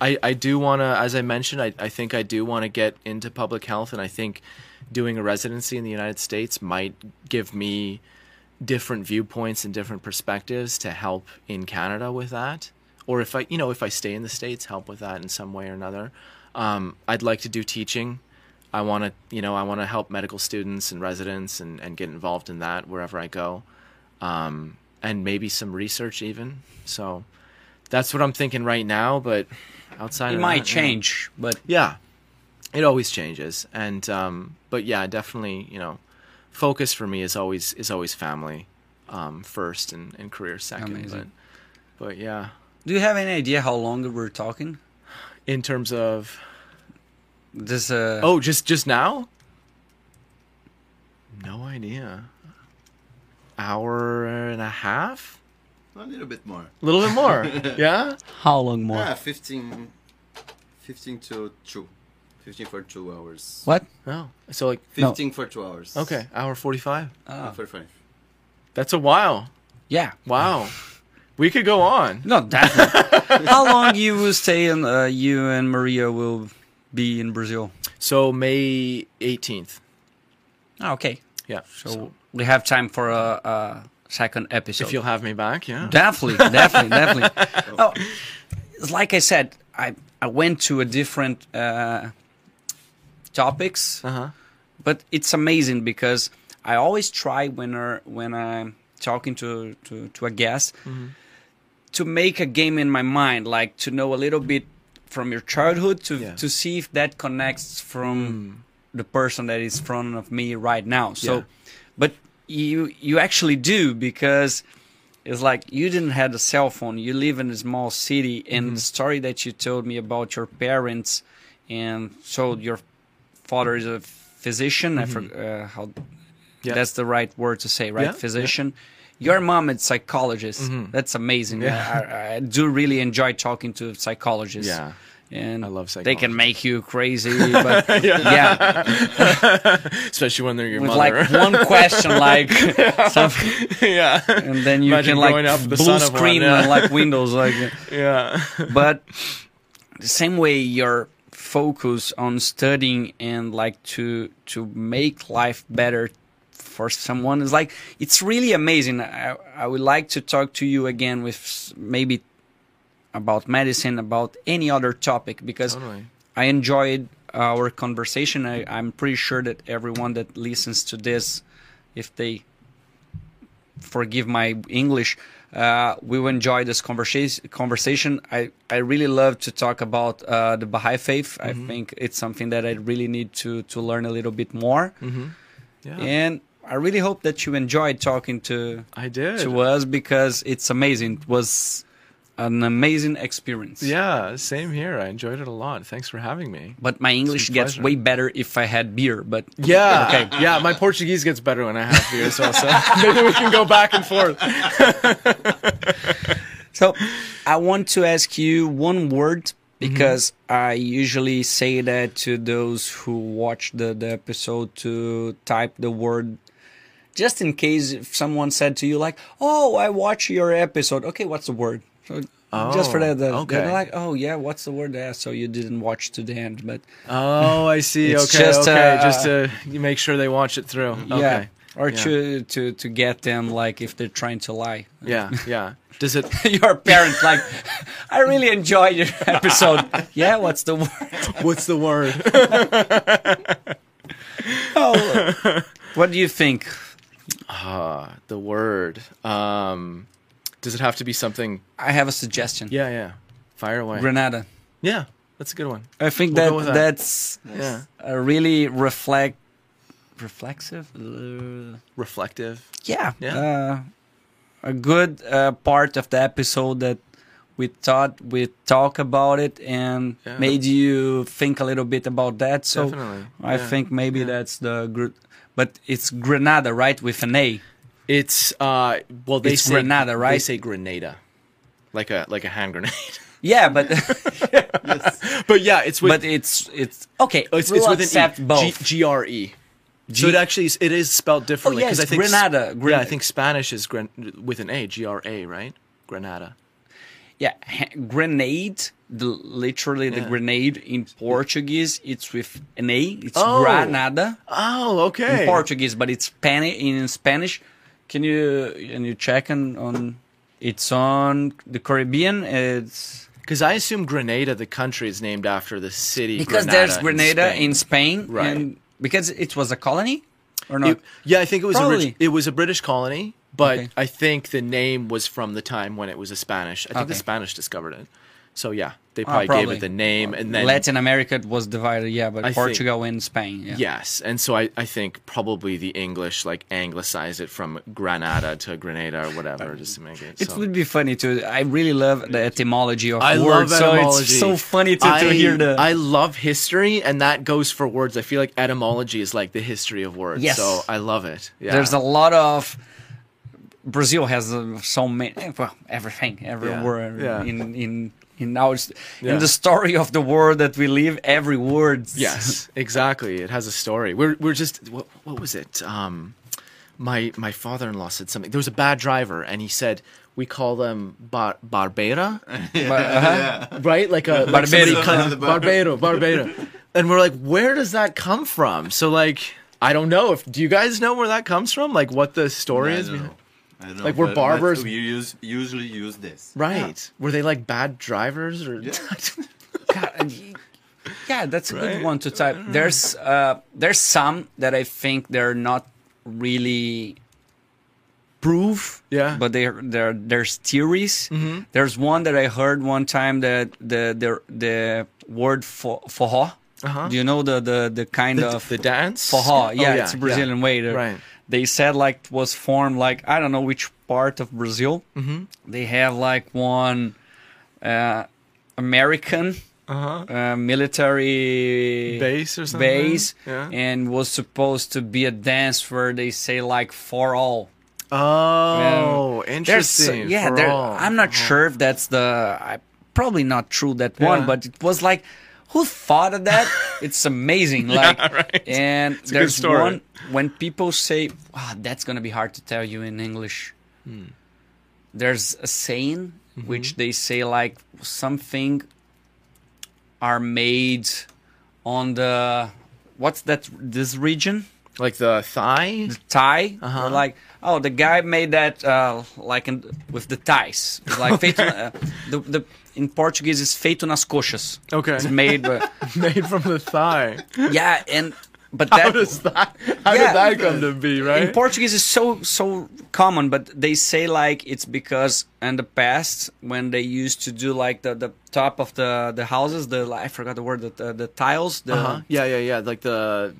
I, I do want to, as I mentioned, I, I think I do want to get into public health, and I think doing a residency in the United States might give me different viewpoints and different perspectives to help in Canada with that. Or if I, you know, if I stay in the States, help with that in some way or another. Um, I'd like to do teaching. I want to, you know, I want to help medical students and residents and, and get involved in that wherever I go. Um, and maybe some research even. So that's what I'm thinking right now. But outside It of might that, yeah. change, but Yeah, it always changes, and um, but yeah, definitely, you know, focus for me is always is always family um, first and, and career second. Amazing. But but yeah, do you have any idea how long we're talking? in terms of This uh oh, just just now, no idea. Hour and a half, A little bit more. a little bit more. yeah. how long more? Yeah, 15, 15 to 2. 15 for 2 hours. What? Oh, so like 15 for 2 hours. okay, hour forty five. Oh. For 5. That's a while. Yeah. Wow, we could go on. No, definitely. how long you will stay and uh, you and Maria will be in Brazil? So May eighteenth. Oh, okay. Yeah. So, we have time for a, a second episode. if you'll have me back, yeah. Definitely, definitely, definitely. Oh, like I said, I I went to a different uh, topics. Uh huh. but it's amazing because I always try when I, when I'm talking to, to, to a guest to make a game in my mind, like to know a little bit from your childhood to Yeah. to see if that connects from the person that is in front of me right now. So, Yeah. but you you actually do because it's like you didn't have a cell phone. You live in a small city, and mm-hmm. the story that you told me about your parents, and so your father is a physician. I mm-hmm. forgot uh, how Yeah. that's the right word to say, right? Yeah, yeah. Physician. Your mom is psychologist. Mm-hmm. That's amazing. Yeah. I, I do really enjoy talking to psychologists. Yeah. And I love They can make you crazy, but yeah, Especially when they're your with mother. like one question, like something, yeah. and then you Imagine can like up the blue son of one, screen yeah. and like Windows, like. Yeah. but the same way your focus on studying and like to to make life better for someone is like it's really amazing i, I would like to talk to you again with maybe about medicine about any other topic because Totally. i enjoyed our conversation I, i'm pretty sure that everyone that listens to this if they forgive my English. Uh, we will enjoy this conversation. Conversation. I, I really love to talk about uh, the Baha'i faith. I think it's something that I really need to to learn a little bit more. Yeah. And I really hope that you enjoyed talking to I did. to us because it's amazing. It was an amazing experience. Yeah, same here. I enjoyed it a lot. Thanks for having me. But my English gets pleasure. way better if I had beer. But Yeah. Okay. Yeah, my Portuguese gets better when I have beer as well. So maybe we can go back and forth. So I want to ask you one word because mm-hmm. I usually say that to those who watch the, the episode to type the word just in case if someone said to you like, "Oh, I watch your episode." Okay, what's the word? So just for Oh, that, the, okay. they're like, "Oh yeah, what's the word?" Yeah, so you didn't watch to the end, but Oh, I see. Okay, just, okay. uh, just to you make sure they watch it through. yeah, Okay. or Yeah. to to to get them like if they're trying to lie. Yeah, yeah. Does it your parents like, I really enjoyed your episode. yeah, what's the word? what's the word? Oh, what do you think? Ah, the word. Um does it have to be something I have a suggestion. Yeah, yeah. Fire away. Granada. yeah, that's a good one. I think We'll that, that. that's Yeah. a really reflect, reflexive. Uh, Reflective. yeah, Yeah. Uh, a good uh, part of the episode that we thought we talk about it and Yeah. made you think a little bit about that. So Definitely. I Yeah. think maybe Yeah. that's the gr- but it's Granada, right, with an A. It's uh well they It's say Grenada, They right? say grenada. Like a like a hand grenade. Yeah, but but yeah, it's with but it's it's okay. it's, we'll it's with an E. both. G- G-R-E. G- so it actually is- it is spelled differently Oh, yeah, because I think s- Grenada. Gren- yeah, I think Spanish is gren- with an A, G R A, right? Granada. Yeah, ha- grenade. The literally the grenade in Portuguese. It's with an A. It's Oh. Granada Oh, okay. in Portuguese, but it's Spanish in Spanish. Can you can you check on on? It's on the Caribbean. It's Because I assume Grenada, the country, is named after the city. because Granada there's Grenada Spain. in Spain, Right. And because it was a colony, or not? It- yeah, I think it was Probably. orig- it was a British colony, but Okay. I think the name was from the time when it was a Spanish. I think the Spanish discovered it. So yeah, they Ah, probably, gave it the name, and then Latin America was divided, yeah, but I think- Portugal and Spain, yeah. yes, and so I, I think probably the English like anglicized it from Granada to Grenada or whatever, just to make it. It so. would be funny to. I really love the etymology of I words, love so it's so funny to, I, to hear the. I love history, and that goes for words. I feel like etymology is like the history of words. Yes. So I love it. Yeah. There's a lot of. Brazil has uh, so many, well, everything, every Yeah, word yeah. in in in our Yeah. in the story of the world that we live. Every word. Yes, exactly. It has a story. We're we're just what, what was it? Um, my my father-in-law said something. There was a bad driver, and he said we call them bar, barbera, uh-huh. right? Like a like somebody Barbero. cut- barbero, barbero. And we're like, where does that come from? So like, I don't know. If do you guys know where that comes from? Like what the story I is? Don't behind- know. I don't know, Like, we're but- but barbers- We use usually use this. Right? Were they like bad drivers or? God, Yeah, that's a good one to type. There's uh, there's some that I think they're not really proof. Yeah. But they're they're there's theories. There's one that I heard one time that the the the word for forró. Uh-huh. Do you know the the the kind The, of the dance? forró? Oh, Yeah, it's a Brazilian way. to- Right. They said like it was formed like I don't know which part of Brazil. Mm-hmm. They have like one uh, American Uh-huh. uh, military Base or something? base, Yeah. and was supposed to be a dance where they say like for all. Oh, There's interesting. yeah. I'm not sure if that's the I, probably not true that one, but it was like who thought of that? it's amazing. Like right. and good there's one when people say, "Wow, that's gonna be hard to tell you in English." Hmm. There's a saying Mm-hmm. which they say like something are made on the what's that this region like the thigh? Thai Uh-huh. like oh the guy made that uh, like in, with the ties It's like uh, the, the in Portuguese is feito nas coxas Okay. it's made uh, Made from the thigh. yeah and but How does that? How Yeah. did that come to be? Right. in Portuguese is so so common, but they say like it's because in the past when they used to do like the, the top of the the houses, the I forgot the word, the the, the tiles, the uh-huh. Yeah, yeah, yeah. Like the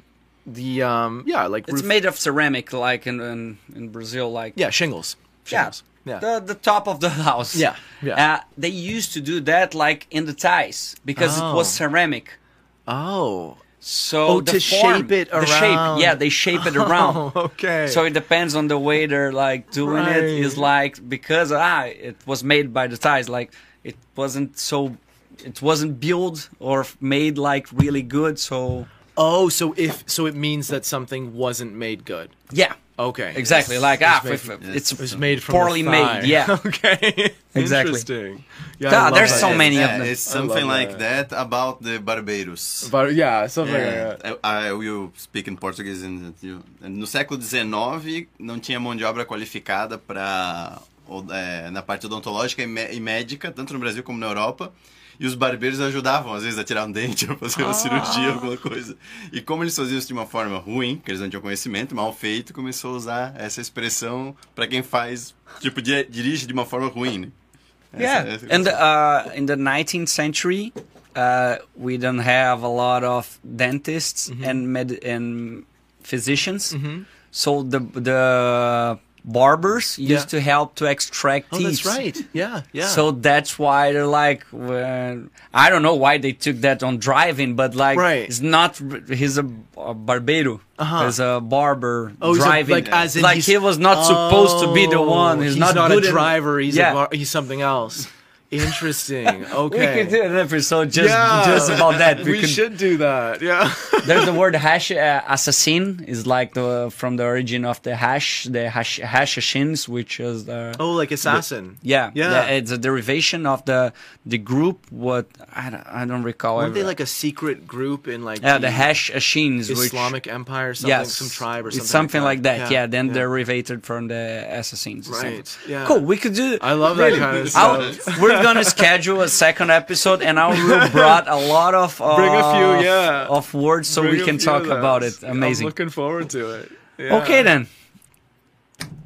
the um yeah, like it's made of ceramic, like in in, in Brazil, like yeah shingles. Shingles. Yeah. The the top of the house. Yeah, yeah. Uh, they used to do that like in the ties because it was Oh. ceramic. Oh. So Oh, the to form- shape it the shape, around. yeah, they shape it around. Oh, okay. So it depends on the way they're like doing it. Right. Is like because ah, it was made by the ties. Like it wasn't so, it wasn't built or made like really good. So oh, so if so, it means that something wasn't made good. yeah, Okay. exactly. Like ah, made if, from- it's It was made from poorly made. Yeah, okay. Exactly. Interesting. Yeah, God, there's that. so many yeah, of them. It's something like that. about the barbeiros. But yeah, something Yeah, like that. I, I will speak in Portuguese. In, you- no século XIX, não tinha mão de obra qualificada para na parte odontológica e, e médica, tanto no Brasil como na Europa. E os barbeiros ajudavam, às vezes, a tirar um dente ou fazer uma cirurgia, alguma coisa. E como eles faziam isso de uma forma ruim, que eles não tinham conhecimento, mal feito, começou a usar essa expressão para quem faz, tipo, di- dirige de uma forma ruim, né? yeah. Essa- essa- And uh, in the 19th century, uh, we don't have a lot of dentists Mm-hmm. and med and physicians. So the the barbers used to help to extract teeth. Oh, that's right. Yeah, yeah. So that's why they're like, when, I don't know why they took that on driving, but like, Right. it's not. He's a, a barbeiro. Uh-huh. He's a barber Oh, he's a- driving. like, as like he was not supposed to be the one. Oh, He's, he's not, not, a driver. He's Yeah. a bar- he's something else. Interesting. Okay. we could do an episode just Yeah. just about that. We, could- should do that. Yeah. There's the word hash uh, assassin is like the from the origin of the hash the hash hashashins, which is the oh, like assassin. yeah Yeah. the- it's a derivation of the the group. What I don't, I don't recall. Weren't they like a secret group in like yeah the hashashins, which Islamic Empire, something, yes, some tribe or something? It's something like that. Yeah, Yeah, then yeah. derivated from the assassins. Right, yeah. Cool. We could do. I love that kind of stuff. We're gonna schedule a second episode, and I will brought a lot of uh, Bring a few, yeah. of words so Bring we can talk about it. Amazing. I'm looking forward to it. Yeah. Okay then.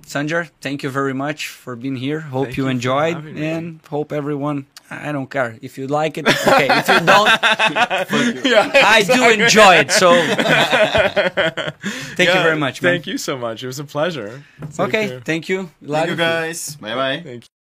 Sanjar, thank you very much for being here. Hope you you enjoyed having me. and hope everyone I don't care. If you like it, okay. If you don't, Yeah, I do enjoy it. So thank you very much, man. Thank you so much. It was a pleasure. Take Okay, care. thank you. Love Thank you guys. Bye bye. Thank you.